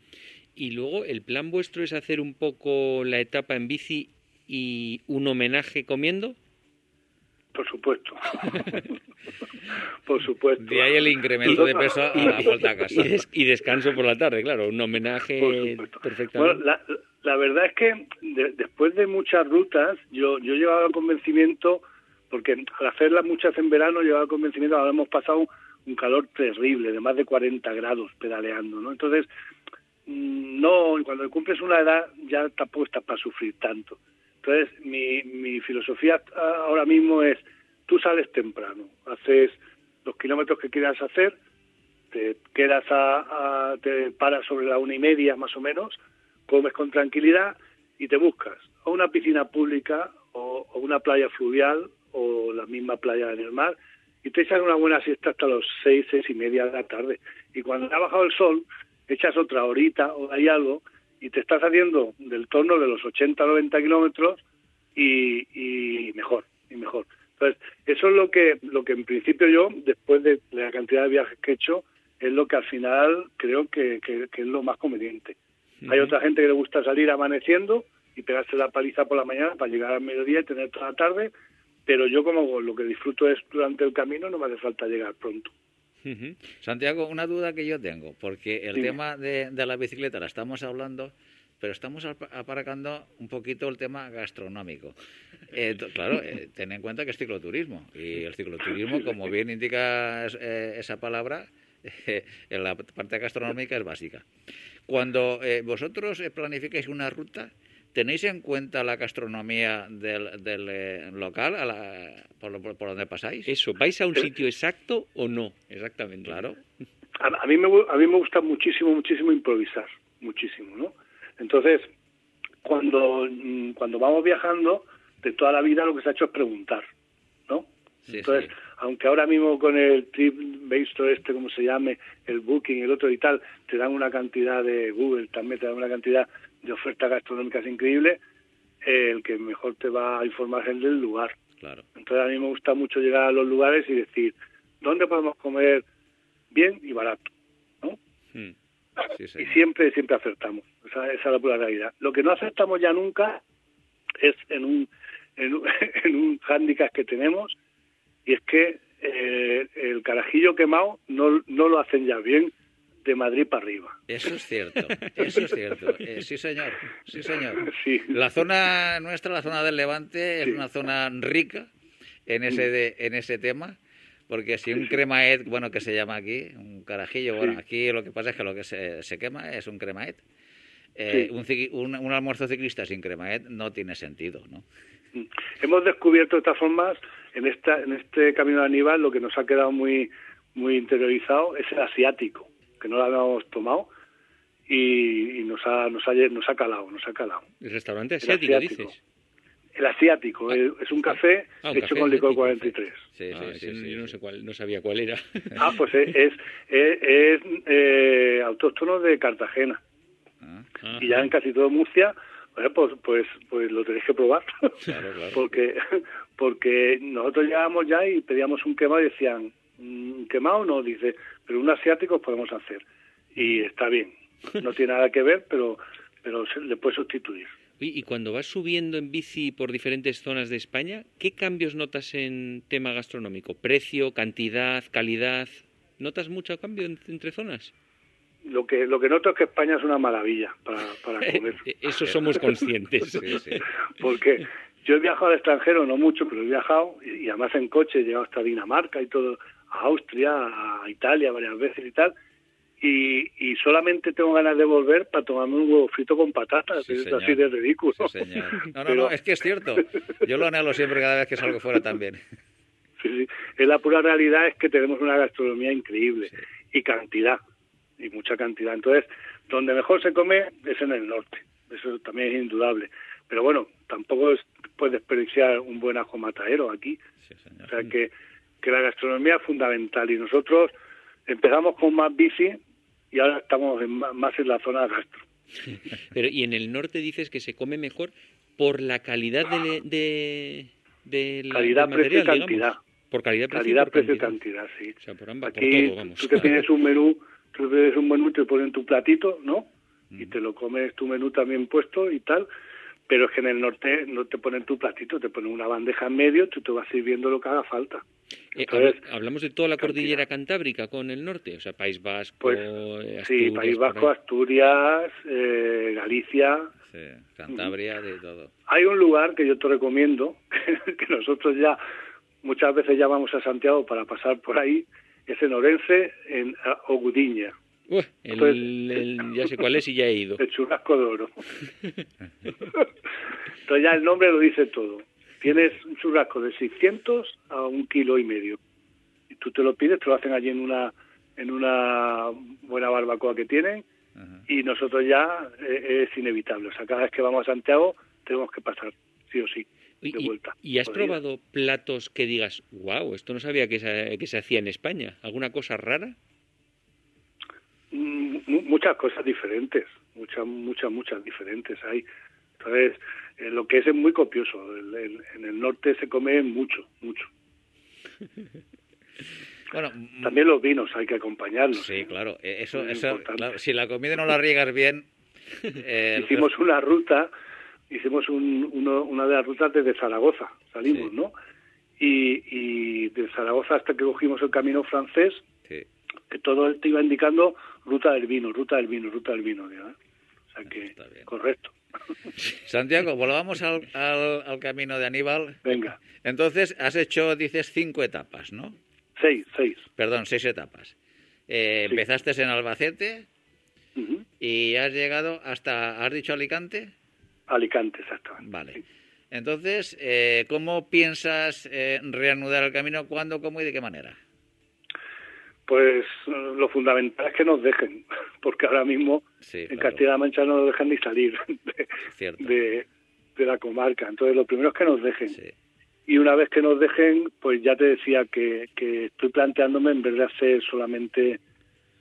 Y luego, ¿el plan vuestro es hacer un poco la etapa en bici y un homenaje comiendo? Por supuesto. [laughs] por supuesto. De ahí el incremento de peso a la [laughs] vuelta a casa. Y, des- y descanso por la tarde, claro, un homenaje perfectamente. Bueno, la, la verdad es que de- después de muchas rutas, yo, yo llevaba el convencimiento, porque al hacerlas muchas en verano, llevaba el convencimiento, ahora hemos pasado un calor terrible, de más de 40 grados pedaleando, ¿no? Entonces, mm, no, cuando cumples una edad ya tampoco estás para sufrir tanto. Entonces, mi, mi filosofía ah, ahora mismo es, tú sales temprano, haces los kilómetros que quieras hacer, te quedas a, a- te paras sobre la una y media más o menos, comes con tranquilidad y te buscas o una piscina pública o, o una playa fluvial o la misma playa en el mar y te echas una buena siesta hasta los seis, seis y media de la tarde. Y cuando ha bajado el sol, echas otra horita o hay algo y te estás haciendo del torno de los 80 90 kilómetros y, y mejor, y mejor. Entonces, eso es lo que, lo que en principio yo, después de la cantidad de viajes que he hecho, es lo que al final creo que, que- que es lo más conveniente. Hay otra gente que le gusta salir amaneciendo y pegarse la paliza por la mañana para llegar al mediodía y tener toda la tarde, pero yo como lo que disfruto es durante el camino, no me hace falta llegar pronto. Santiago, una duda que yo tengo, porque el tema de, de la bicicleta la estamos hablando, pero estamos ap- aparcando un poquito el tema gastronómico. Eh, claro, eh, ten en cuenta que es cicloturismo, y el cicloturismo, como bien indica eh, esa palabra, [laughs] eh, en la parte gastronómica es básica. Cuando eh, vosotros eh, planificáis una ruta, ¿tenéis en cuenta la gastronomía del, del, eh, local a la- por, lo- por donde pasáis? Eso, ¿vais a un sitio exacto o no? Exactamente. Claro. a, a mí me a mí me gusta muchísimo muchísimo improvisar muchísimo no entonces cuando mm, cuando vamos viajando de toda la vida lo que se ha hecho es preguntar no Sí, entonces sí. Aunque ahora mismo con el trip based este como se llame el booking el otro y tal te dan una cantidad de Google también te dan una cantidad de ofertas gastronómicas increíbles eh, el que mejor te va a informar es el del lugar Claro. entonces a mí me gusta mucho llegar a los lugares y decir dónde podemos comer bien y barato ¿no? Mm. Sí, y siempre siempre acertamos esa, esa es la pura realidad lo que no acertamos ya nunca es en un en un, [laughs] en un hándicap que tenemos y es que eh, el carajillo quemado no, no lo hacen ya bien de Madrid para arriba Eso es cierto, eso es cierto. Eh, sí, señor, sí, señor. [laughs] sí La zona nuestra, la zona del Levante, es Sí. una zona rica en ese, de- en ese tema, Porque si un cremaet, bueno, que se llama aquí, un carajillo, bueno, aquí lo que pasa es que lo que se, se quema es un cremaet. Eh, un, un, un almuerzo ciclista sin cremaet no tiene sentido, ¿no? Hemos descubierto de estas formas, en, esta, en este camino de Aníbal, lo que nos ha quedado muy, muy interiorizado es el asiático, que no lo habíamos tomado y, y nos, ha, nos, ha, nos ha calado, nos ha calado. El restaurante El asiático, asiático. dices. El asiático Ah. es, un café Ah, un hecho café con licor asiático, 43. Sí, Ah, sí, sí, yo no sé cuál, no sabía cuál era. [laughs] Ah, pues es, es, es, es, eh, autóctono de Cartagena. Ah, Ah. Y ya en casi todo Murcia, bueno, pues, pues, pues lo tenéis que probar. [laughs] Claro, claro. porque, porque nosotros llegábamos ya y pedíamos un quemado y decían, "Mm, ¿quemado no? Dice, pero un asiático podemos hacer. Y está bien. No tiene nada que ver, pero, pero se le puede sustituir. Y cuando vas subiendo en bici por diferentes zonas de España, ¿qué cambios notas en tema gastronómico? ¿Precio, cantidad, calidad? ¿Notas mucho cambio en- entre zonas? Lo que, lo que noto es que España es una maravilla para, para comer. Eso somos conscientes. Sí, sí. [laughs] porque yo he viajado al extranjero, no mucho, pero he viajado, y, y además en coche, he llegado hasta Dinamarca y todo, a Austria, a Italia varias veces y tal, y, y solamente tengo ganas de volver para tomarme un huevo frito con patatas, Sí, es señor. así de ridículo. Sí, señor. [laughs] No, no, Pero- no, es que es cierto. Yo lo anhelo siempre cada vez que salgo fuera también. [laughs] Sí, sí. Es la pura realidad es que tenemos una gastronomía increíble y cantidad, y mucha cantidad. Entonces, donde mejor se come es en el norte, eso también es indudable. Pero bueno, tampoco es, puedes desperdiciar un buen ajo matadero aquí. Sí. O sea que, que la gastronomía es fundamental y nosotros empezamos con más bici y ahora estamos en más en la zona gastro. [laughs] Pero, y en el norte dices que se come mejor por la calidad de, de, de la- Calidad, del precio y material, cantidad. digamos. Por calidad, precio, Calidad, por precio cantidad. cantidad, sí. O sea, por ambas, por Aquí todo, vamos. tú te [laughs] tienes un menú, tú tienes un menú, te ponen tu platito, ¿no? Y te lo comes tu menú también puesto y tal. Pero es que en el norte no te ponen tu platito, te ponen una bandeja en medio, tú te vas sirviendo lo que haga falta. Eh, Entonces, hablamos de toda la cordillera cantábrica con el norte, o sea, País Vasco, Pues, eh, sí, Asturias, País Vasco. Asturias, eh, Galicia. Sí, Cantabria, de todo. Hay un lugar que yo te recomiendo, [laughs] que nosotros ya muchas veces ya vamos a Santiago para pasar por ahí, es en Orense, en Ogudiña, el- Entonces, el- ya sé cuál es y ya he ido. [laughs] el churrasco de oro. [laughs] Entonces ya el nombre lo dice todo. Tienes un churrasco de 600 a un kilo y medio. Y tú te lo pides, te lo hacen allí en una en una buena barbacoa que tienen Ajá. y nosotros ya eh, es inevitable. O sea, cada vez que vamos a Santiago tenemos que pasar, sí o sí, de Y, y- vuelta. y has probado platos que digas, wow, esto no sabía que se, que se hacía en España? ¿Alguna cosa rara? Mm, mu- muchas cosas diferentes, muchas, muchas, muchas diferentes hay. Entonces, eh, lo que es es muy copioso. El- el- en el norte se come mucho, mucho. [laughs] Bueno, mm, También los vinos hay que acompañarlos. sí, ¿eh? claro. eh, Eso, claro, si la comida no la riegas bien, [laughs] eh, Hicimos una ruta, hicimos un- uno- una de las rutas desde Zaragoza, salimos, Sí. ¿no? Y, y de Zaragoza hasta que cogimos el camino francés, sí. que todo te iba indicando ruta del vino, ruta del vino, ruta del vino. ¿ya? O sea que, Está bien. correcto. [laughs] Santiago, volvamos al, al, al camino de Aníbal. Venga, Entonces, has hecho, dices, cinco etapas, ¿no? seis, seis. Perdón, seis etapas. Eh, Sí. Empezaste en Albacete y has llegado hasta, ¿has dicho Alicante? Alicante, exactamente. Vale. Entonces, eh, ¿cómo piensas eh, reanudar el camino? ¿Cuándo, cómo y de qué manera? Pues eh, lo fundamental es que nos dejen, [laughs] porque ahora mismo Sí, en claro. Castilla-La Mancha no nos dejan ni salir [laughs] de, Cierto. de, de la comarca. Entonces, lo primero es que nos dejen. Sí. Y una vez que nos dejen, pues ya te decía que, que estoy planteándome, en vez de hacer solamente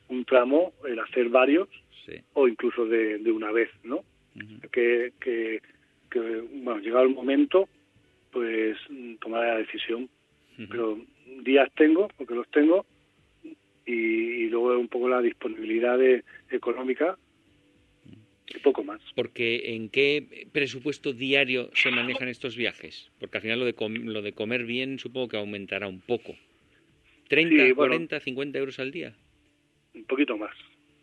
un tramo, el hacer varios Sí. o incluso de, de una vez, ¿no? Que, que, que, bueno, llegado el momento, pues tomaré la decisión. Pero días tengo, porque los tengo, y, y luego un poco la disponibilidad de- económica y poco más. Porque ¿en qué presupuesto diario se manejan estos viajes? Porque al final lo de, com- lo de comer bien supongo que aumentará un poco. ¿30, Sí, bueno. 40, 50 euros al día? un poquito más,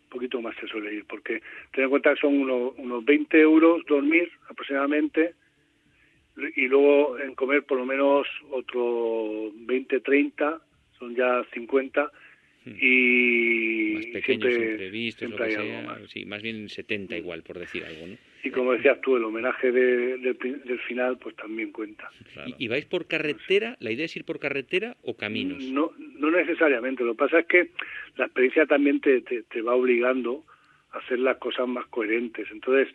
poquito más se suele ir, porque ten en cuenta que son unos, unos 20 euros dormir aproximadamente y luego en comer por lo menos otro 20, 30, son ya 50 y más pequeños siempre, imprevistos, siempre lo que hay sea. algo más. Sí, más bien 70 igual, por decir algo, ¿no? Y como decías tú, el homenaje de- del final pues también cuenta. Claro. ¿Y, y vais por carretera? ¿La idea es ir por carretera o caminos? No, no necesariamente. Lo que pasa es que la experiencia también te, te, te va obligando a hacer las cosas más coherentes. Entonces,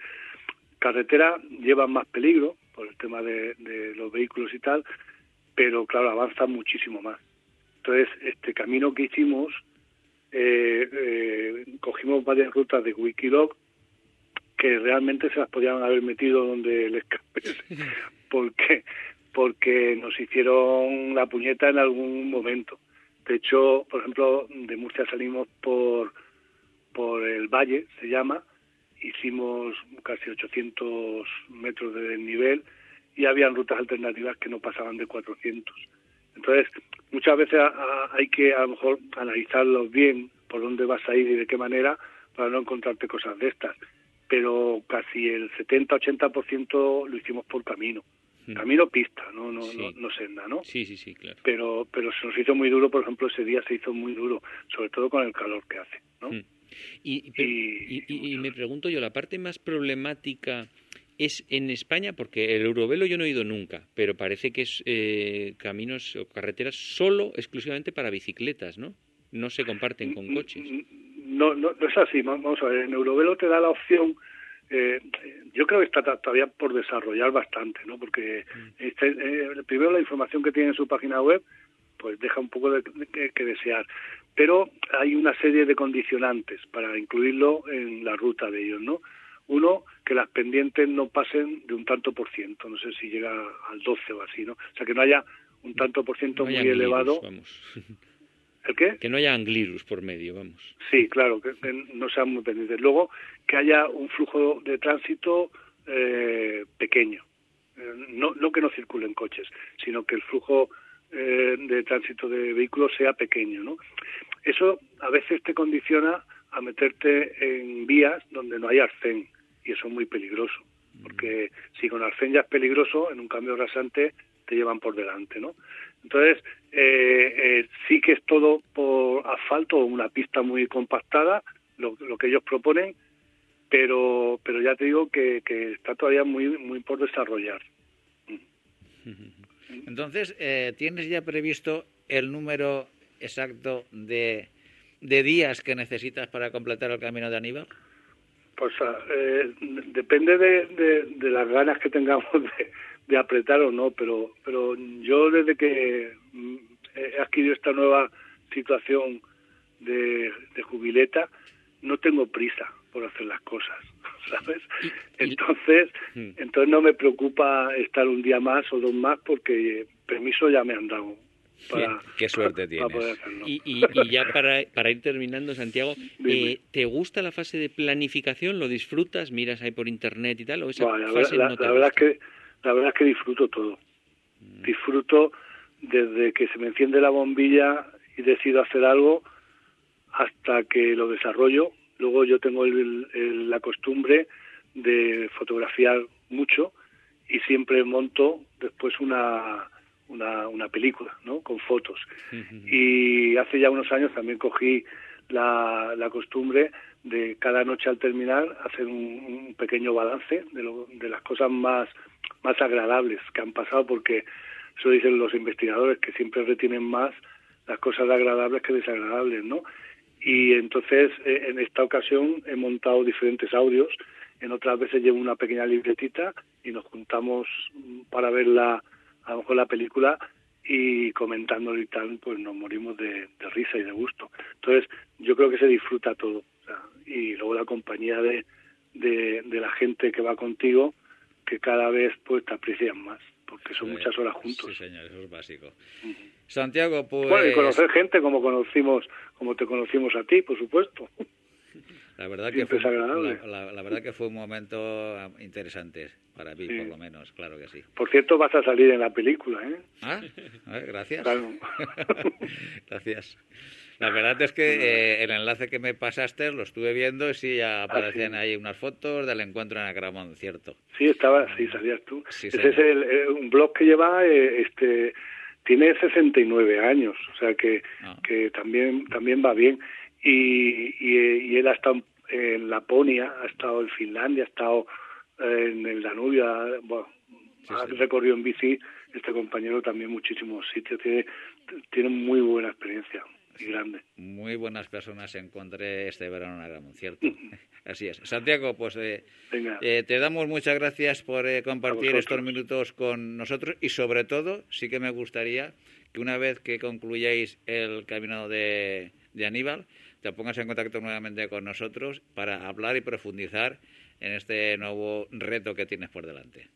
carretera lleva más peligro por el tema de, de los vehículos y tal, pero claro, avanza muchísimo más. Entonces, este camino que hicimos, eh, eh, cogimos varias rutas de Wikilog que realmente se las podían haber metido donde les escape porque porque nos hicieron la puñeta en algún momento. De hecho, por ejemplo, de Murcia salimos por por el valle, se llama, hicimos casi 800 metros de desnivel y habían rutas alternativas que no pasaban de 400. Entonces, muchas veces a- a- hay que a lo mejor analizarlos bien, por dónde vas a ir y de qué manera, para no encontrarte cosas de estas. Pero casi el 70-80% lo hicimos por camino. Mm. Camino pista, no, no, Sí. no, no senda, ¿no? Sí, sí, sí, claro. Pero, pero se nos hizo muy duro, por ejemplo, ese día se hizo muy duro, sobre todo con el calor que hace, ¿no? Mm. Y, pero- Y- y- y- y me pregunto yo, la parte más problemática es en España, porque el Eurovelo yo no he ido nunca, pero parece que es eh, caminos o carreteras solo, exclusivamente para bicicletas, ¿no? No se comparten con coches. No, no, no es así. Va- Vamos a ver, en Eurovelo te da la opción. eh, yo creo que está todavía por desarrollar bastante, ¿no? Porque este, eh, primero la información que tiene en su página web, pues deja un poco de, de- que, desear. Pero hay una serie de condicionantes para incluirlo en la ruta de ellos, ¿no? Uno, que las pendientes no pasen de un tanto por ciento, no sé si llega al 12 o así, ¿no? O sea, que no haya un tanto por ciento No muy elevado. vamos. [laughs] ¿El qué? que no haya anglirus por medio, vamos. Sí, claro, que, que no sean muy pendientes. Luego, que haya un flujo de tránsito eh, pequeño. Eh, no, no que no circulen coches, sino que el flujo eh, de tránsito de vehículos sea pequeño. ¿no? Eso a veces te condiciona a meterte en vías donde no hay arcén, y eso es muy peligroso. Porque si con arcén ya es peligroso, en un cambio rasante te llevan por delante, ¿no? Entonces, eh, eh, sí que es todo por asfalto una pista muy compactada, lo, lo que ellos proponen, pero pero ya te digo que, que está todavía muy muy por desarrollar. [laughs] Entonces, eh, ¿tienes ya previsto el número exacto de, de días que necesitas para completar el camino de Aníbal? Pues eh, depende de, de, de las ganas que tengamos [laughs] de, de apretar o no, pero pero yo desde que mm, he adquirido esta nueva situación de, de jubileta no tengo prisa por hacer las cosas, [laughs] ¿sabes? Entonces, Mm. entonces no me preocupa estar un día más o dos más porque permiso ya me han dado para, Qué suerte para tienes. Y, y- y ya para, para ir terminando, Santiago, [laughs] eh, ¿te gusta la fase de planificación? ¿Lo disfrutas? ¿Miras ahí por internet y tal? ¿O esa Bueno, fase la- no te la verdad es que la verdad es que disfruto todo. Disfruto desde que se me enciende la bombilla y decido hacer algo hasta que lo desarrollo. Luego yo tengo el- el- la costumbre de fotografiar mucho y siempre monto después una, una, una película, ¿no? Con fotos. Y hace ya unos años también cogí la, la costumbre de cada noche al terminar hacer un, un pequeño balance de, lo- de las cosas más, más agradables que han pasado, porque eso dicen los investigadores, que siempre retienen más las cosas agradables que desagradables, ¿no? Y entonces, eh, en esta ocasión he montado diferentes audios, en otras veces llevo una pequeña libretita y nos juntamos mm, para ver la, a lo mejor la película y comentándolo y tal, pues nos morimos de, de risa y de gusto. Entonces, yo creo que se disfruta todo. y luego la compañía de, de la gente que va contigo, que cada vez pues te aprecian más, porque son Sí, muchas horas juntos. Sí, señor, eso es básico. Santiago, pues... Bueno, y conocer gente como conocimos, como te conocimos a ti, por supuesto. [laughs] La verdad, que fue, la, la- la verdad que fue un momento ah, interesante para mí, Sí. por lo menos, claro que sí. Por cierto, vas a salir en la película, ¿eh? Ah, a ver, gracias. Claro. [laughs] gracias. La verdad es que [laughs] eh, el enlace que me pasaste lo estuve viendo y sí ya aparecían Ah, sí. ahí unas fotos del encuentro en Acramón, cierto. Sí, estaba, sí, salías tú. Sí, Ese es el, eh, un blog que lleva eh, este tiene 69 años, o sea que, Ah. que también también va bien. Y, y, y él ha estado en Laponia, ha estado en Finlandia, ha estado en el Danubio, ha, bueno, ha recorrido en bici este compañero también muchísimos sitios, tiene, tiene muy buena experiencia grande. Muy buenas personas encontré este verano en Agramunt, ¿cierto? [laughs] Así es. Santiago, pues eh, eh, te damos muchas gracias por eh, compartir estos minutos con nosotros y sobre todo sí que me gustaría que una vez que concluyáis el camino de, de Aníbal, te pongas en contacto nuevamente con nosotros para hablar y profundizar en este nuevo reto que tienes por delante.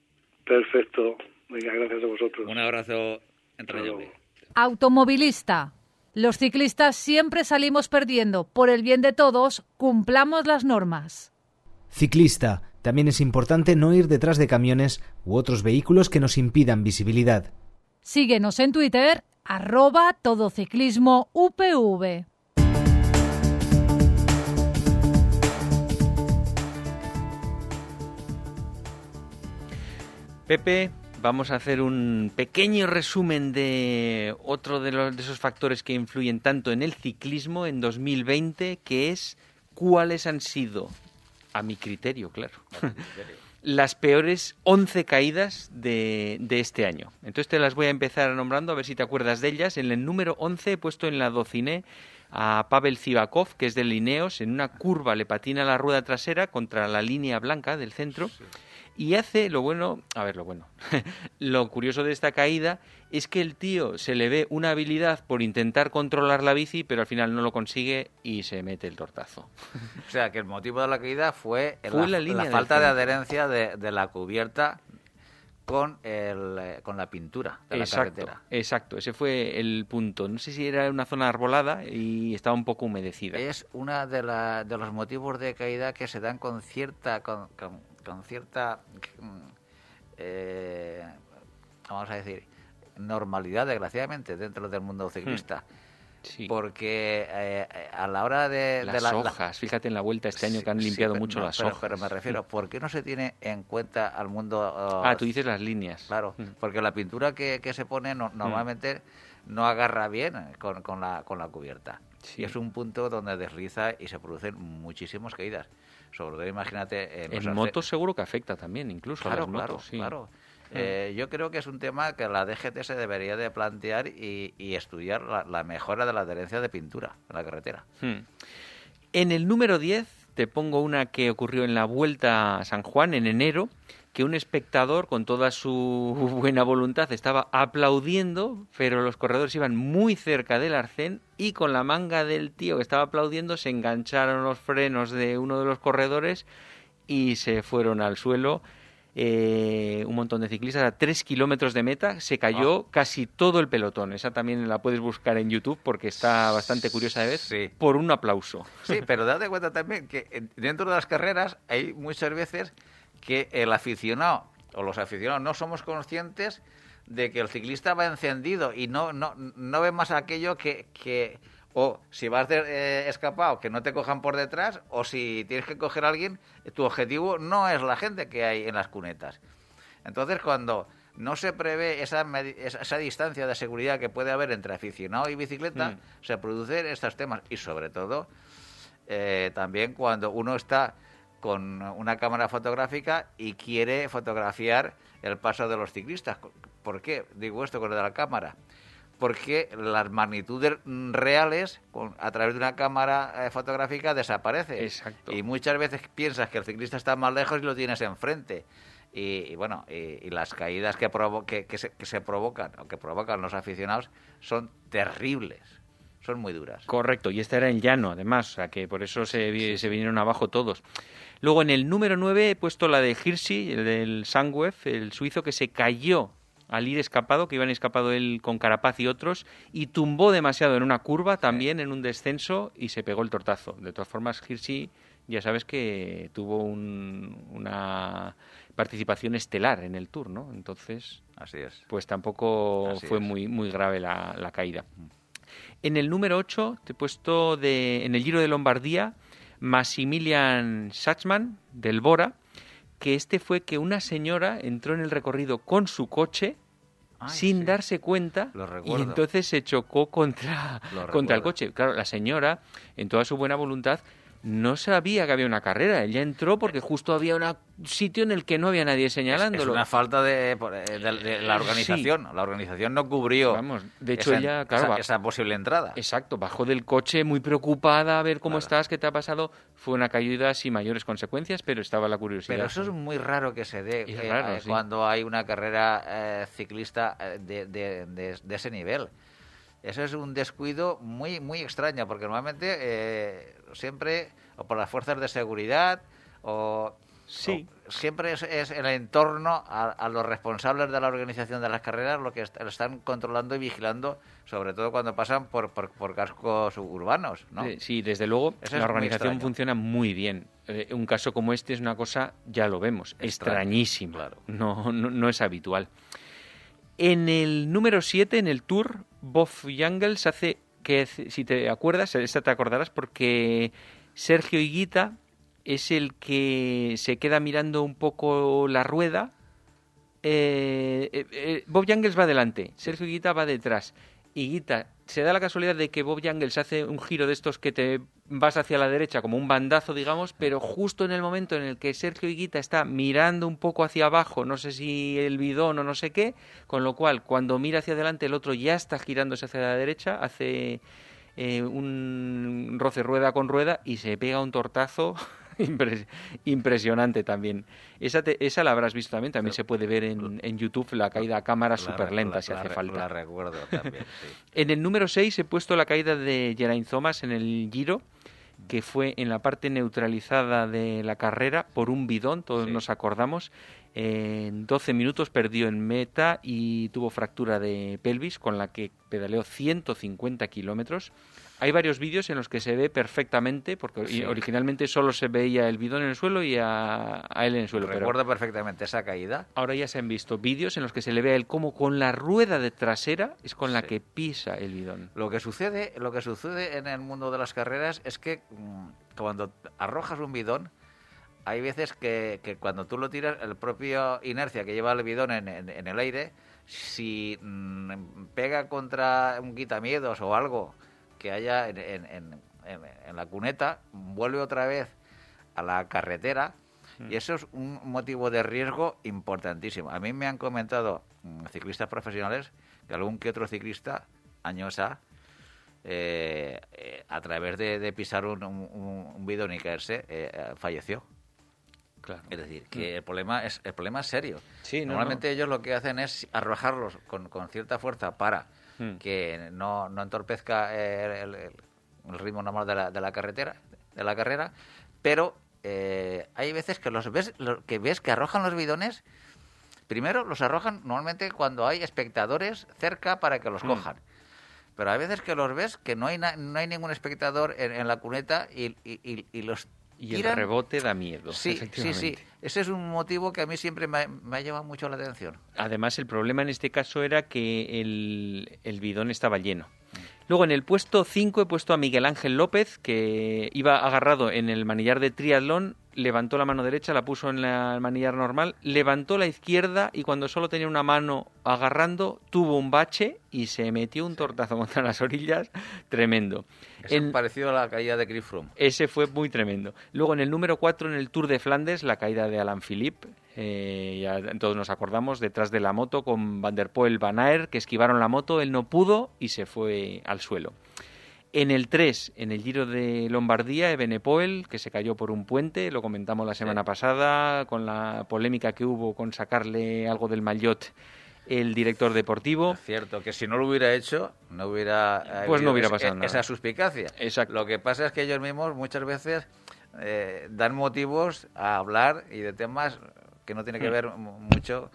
perfecto. Venga, gracias a vosotros. Un abrazo entrañable. Automovilista. Los ciclistas siempre salimos perdiendo. Por el bien de todos, cumplamos las normas. Ciclista. También es importante no ir detrás de camiones u otros vehículos que nos impidan visibilidad. Síguenos en Twitter, arroba todociclismo UPV. Pepe, vamos a hacer un pequeño resumen de otro de, los, de esos factores que influyen tanto en el ciclismo en 2020, que es cuáles han sido, a mi criterio, claro, [laughs] las peores 11 caídas de, de este año. Entonces te las voy a empezar nombrando, a ver si te acuerdas de ellas. En el número 11 he puesto en la docine a Pavel Zivakov, que es de Lineos, en una curva le patina la rueda trasera contra la línea blanca del centro. Y hace lo bueno, a ver, lo bueno. [laughs] lo curioso de esta caída es que el tío se le ve una habilidad por intentar controlar la bici, pero al final no lo consigue y se mete el tortazo. [laughs] O sea, que el motivo de la caída fue, Fue la falta de adherencia de, de la cubierta con, el, eh, con la pintura de la carretera. exacto, ese fue el punto. No sé si era una zona arbolada y estaba un poco humedecida. Es uno de, los motivos de caída que se dan con cierta con, con- con cierta mm, eh, vamos a decir normalidad desgraciadamente dentro del mundo ciclista Hmm. Sí. porque eh, a la hora de, de las la- la- hojas, fíjate en la vuelta este año que han limpiado mucho no, las pero, hojas. pero me refiero ¿por qué no se tiene en cuenta al mundo oh, Ah, tú dices las líneas. Claro, Mm. porque la pintura que, que se pone no- normalmente no agarra bien con, con la, con la cubierta. Y es un punto donde desliza y se producen muchísimas caídas. Sobre todo, imagínate... En, motos seguro que afecta también, incluso Claro, a las claro, motos. sí. claro. Eh, yo creo que es un tema que la DGT se debería de plantear y, y estudiar la, la mejora de la adherencia de pintura en la carretera. Hmm. En el número 10 te pongo una que ocurrió en la Vuelta a San Juan en enero, que un espectador con toda su [laughs] buena voluntad estaba aplaudiendo, pero los corredores iban muy cerca del arcén y con la manga del tío que estaba aplaudiendo se engancharon los frenos de uno de los corredores y se fueron al suelo. Eh, un montón de ciclistas a tres kilómetros de meta, se cayó casi todo el pelotón. Esa también la puedes buscar en YouTube porque está bastante curiosa de ver. Sí. Por un aplauso. Sí, pero [laughs] date cuenta también que en- dentro de las carreras hay muchas veces que el aficionado o los aficionados no somos conscientes de que el ciclista va encendido y no no, no ve más aquello que, que o si vas de, eh, escapado que no te cojan por detrás o si tienes que coger a alguien tu objetivo no es la gente que hay en las cunetas entonces cuando no se prevé esa, esa distancia de seguridad que puede haber entre aficionado y bicicleta Mm. se producen estos temas y sobre todo eh, también cuando uno está con una cámara fotográfica y quiere fotografiar el paso de los ciclistas. ¿Por qué digo esto con lo de la cámara? Porque las magnitudes reales a través de una cámara eh, fotográfica desaparecen. Exacto. Y muchas veces piensas que el ciclista está más lejos y lo tienes enfrente. Y, y bueno, y, y las caídas que, provo- que, que se, que se provocan o que provocan los aficionados son terribles. Son muy duras. Correcto, y esta era en llano, además, o sea que por eso se, vi- se vinieron abajo todos. Luego en el número 9 he puesto la de Hirschi, el del Sangwef, el suizo que se cayó al ir escapado, que iban escapado él con Carapaz y otros, y tumbó demasiado en una curva, también en un descenso, y se pegó el tortazo. De todas formas, Hirschi, ya sabes que tuvo un- una participación estelar en el Tour, ¿no? Entonces, Así es. pues tampoco Así fue es. muy, muy grave la, la caída. En el número 8 te he puesto de, en el Giro de Lombardía Maximilian Sachman del Bora, que este fue que una señora entró en el recorrido con su coche Ay, sin sí. darse cuenta y entonces se chocó contra, contra el coche. Claro, la señora, en toda su buena voluntad, no sabía que había una carrera. Ella entró porque justo había un sitio en el que no había nadie señalándolo. es una falta de, eh, de- de la Sí. organización. La organización no cubrió Vamos, de hecho esa, ella, claro, esa- posible entrada. Exacto, bajó del coche muy preocupada a ver cómo Claro. estás, qué te ha pasado. Fue una caída sin mayores consecuencias, pero estaba la curiosidad. Pero eso es muy raro que se dé eh, raro, eh, sí. cuando hay una carrera eh, ciclista eh, de ese nivel. Eso es un descuido muy muy extraño, porque normalmente eh, siempre, o por las fuerzas de seguridad, o, Sí. siempre es, es el entorno a, a los responsables de la organización de las carreras lo que est- lo están controlando y vigilando, sobre todo cuando pasan por, por, por cascos urbanos. ¿no? Sí, desde luego, Eso la organización funciona muy bien. Eh, un caso como este es una cosa, ya lo vemos, extrañísima. claro. No, no, no es habitual. En el número 7, en el Tour, Bob Jungels hace si te acuerdas, esta te acordarás porque Sergio Higuita es el que se queda mirando un poco la rueda. Eh, eh, eh, Bob Jungels va adelante, Sergio Higuita va detrás. Higuita, se da la casualidad de que Bob Jungels hace un giro de estos que te vas hacia la derecha como un bandazo, digamos, pero justo en el momento en el que Sergio Higuita está mirando un poco hacia abajo, no sé si el bidón o no sé qué, con lo cual cuando mira hacia adelante el otro ya está girándose hacia la derecha, hace eh, un roce rueda con rueda y se pega un tortazo [laughs] impresionante también. Esa, te- esa la habrás visto también, también se puede ver en, en YouTube la caída a cámara súper lenta la- si la hace falta. La recuerdo también, sí. [laughs] En el número 6 he puesto la caída de Geraint Thomas en el Giro, que fue en la parte neutralizada de la carrera por un bidón, todos Sí. nos acordamos. En 12 minutos perdió en meta y tuvo fractura de pelvis, con la que pedaleó 150 kilómetros. Hay varios vídeos en los que se ve perfectamente, porque Sí. originalmente solo se veía el bidón en el suelo y a, a él en el suelo. pero- Recuerdo perfectamente esa caída. Ahora ya se han visto vídeos en los que se le ve a él como con la rueda de trasera es con la que pisa el bidón. Lo que sucede, lo que sucede en el mundo de las carreras es que mm, cuando arrojas un bidón, hay veces que, que cuando tú lo tiras, el propio inercia que lleva el bidón en, en- en el aire, si mm, pega contra un quitamiedos o algo que haya en, en- en- la cuneta, vuelve otra vez a la carretera y eso es un motivo de riesgo importantísimo. A mí me han comentado mm, ciclistas profesionales que algún que otro ciclista, años A, eh, eh, a través de, de pisar un, un- un bidón y caerse, eh, eh, falleció. Claro. Es decir, que el problema es el problema es serio. Sí, no, Normalmente ellos lo que hacen es arrojarlos con, con cierta fuerza para Hmm. que no, no entorpezca el, el- el ritmo normal de la, de la carretera, de la carrera, pero eh, hay veces que los ves, lo- que ves que arrojan los bidones. Primero los arrojan normalmente cuando hay espectadores cerca para que los Hmm. cojan. Pero hay veces que los ves que no hay, na- no hay ningún espectador en, en la cuneta y, y- y- y los Y el rebote da miedo. Sí, sí, sí. Ese es un motivo que a mí siempre me ha, me ha llamado mucho la atención. Además, el problema en este caso era que el, el bidón estaba lleno. Luego, en el puesto 5 he puesto a Miguel Ángel López, que iba agarrado en el manillar de triatlón, levantó la mano derecha, la puso en la- el manillar normal, levantó la izquierda y cuando solo tenía una mano agarrando, tuvo un bache y se metió un tortazo [laughs] contra las orillas tremendo. Es En- parecido a la caída de Chris Froome. ese fue muy tremendo. Luego en el número 4 en el Tour de Flandes, la caída de Alan Philippe. eh, ya todos nos acordamos, detrás de la moto con Van der Poel, Van Aert, que esquivaron la moto, él no pudo y se fue al suelo. En el 3, en el Giro de Lombardía, Ebenepoel, que se cayó por un puente, lo comentamos la semana pasada, con la polémica que hubo con sacarle algo del maillot el director deportivo. Es cierto que si no lo hubiera hecho, no hubiera Pues no hubiera pasado e- nada. esa suspicacia. Exacto. Lo que pasa es que ellos mismos muchas veces eh, dan motivos a hablar y de temas que no tienen que Hmm. ver mu- mucho,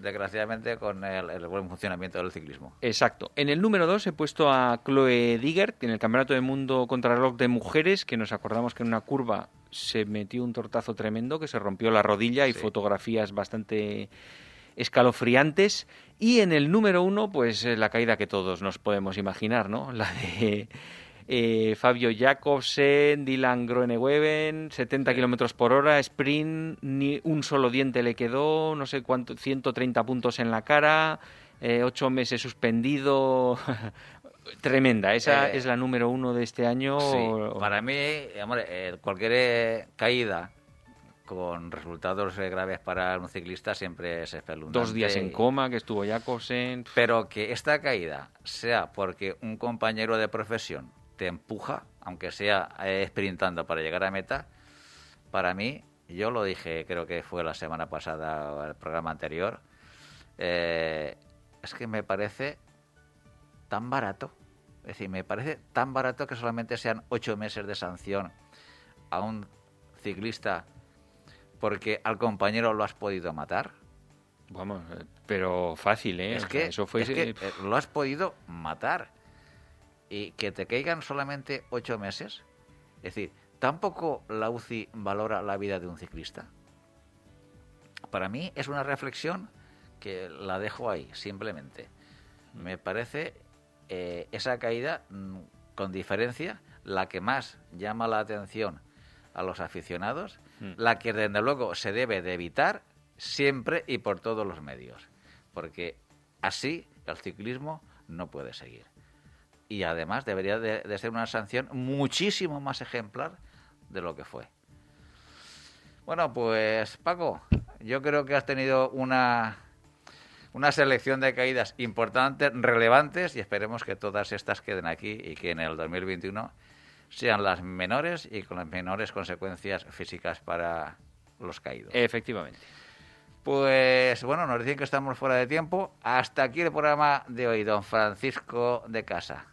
desgraciadamente, con el, el buen funcionamiento del ciclismo. Exacto. En el número 2 he puesto a Chloe Digert en el Campeonato del Mundo Contrarreloj de Mujeres, que nos acordamos que en una curva se metió un tortazo tremendo, que se rompió la rodilla y Sí. fotografías bastante escalofriantes. Y en el número 1, pues eh, la caída que todos nos podemos imaginar, ¿no? [laughs] La de eh, Fabio Jacobsen, Dylan Groenewegen, 70 kilómetros por hora, sprint, ni un solo diente le quedó, no sé cuánto, 130 puntos en la cara. eh, ocho meses suspendido. [laughs] Tremenda, esa Eh, es la número uno de este año. Sí, para mí, cualquier caída con resultados eh, graves para un ciclista siempre es espeluznante. Dos días en coma, que estuvo Jacobsen. Pero que esta caída sea porque un compañero de profesión te empuja, aunque sea eh, sprintando para llegar a meta, para mí, yo lo dije, creo que fue la semana pasada o el programa anterior, eh, es que me parece tan barato. Es decir, me parece tan barato que solamente sean ocho meses de sanción a un ciclista porque al compañero lo has podido matar. Vamos, eh, pero fácil, ¿eh? Es O que, sea, eso fue... es que, eh, lo has podido matar. Y que te caigan solamente ocho meses. Es decir, tampoco la UCI valora la vida de un ciclista. Para mí es una reflexión que la dejo ahí, simplemente. Me parece eh, esa caída, mm, con diferencia, la que más llama la atención a los aficionados, Mm. la que desde luego se debe de evitar siempre y por todos los medios, porque así el ciclismo no puede seguir. Y además debería de, de ser una sanción muchísimo más ejemplar de lo que fue. Bueno, pues Paco, yo creo que has tenido una, una selección de caídas importantes, relevantes, y esperemos que todas estas queden aquí y que en el 2021 sean las menores y con las menores consecuencias físicas para los caídos. Efectivamente. Pues bueno, nos dicen que estamos fuera de tiempo. Hasta aquí el programa de hoy, don Francisco de Casa.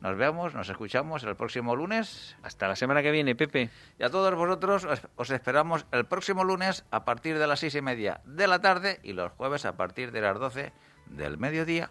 Nos vemos, nos escuchamos el próximo lunes. Hasta la semana que viene, Pepe. Y a todos vosotros os, os esperamos el próximo lunes a partir de las seis y media de la tarde y los jueves a partir de las doce del mediodía.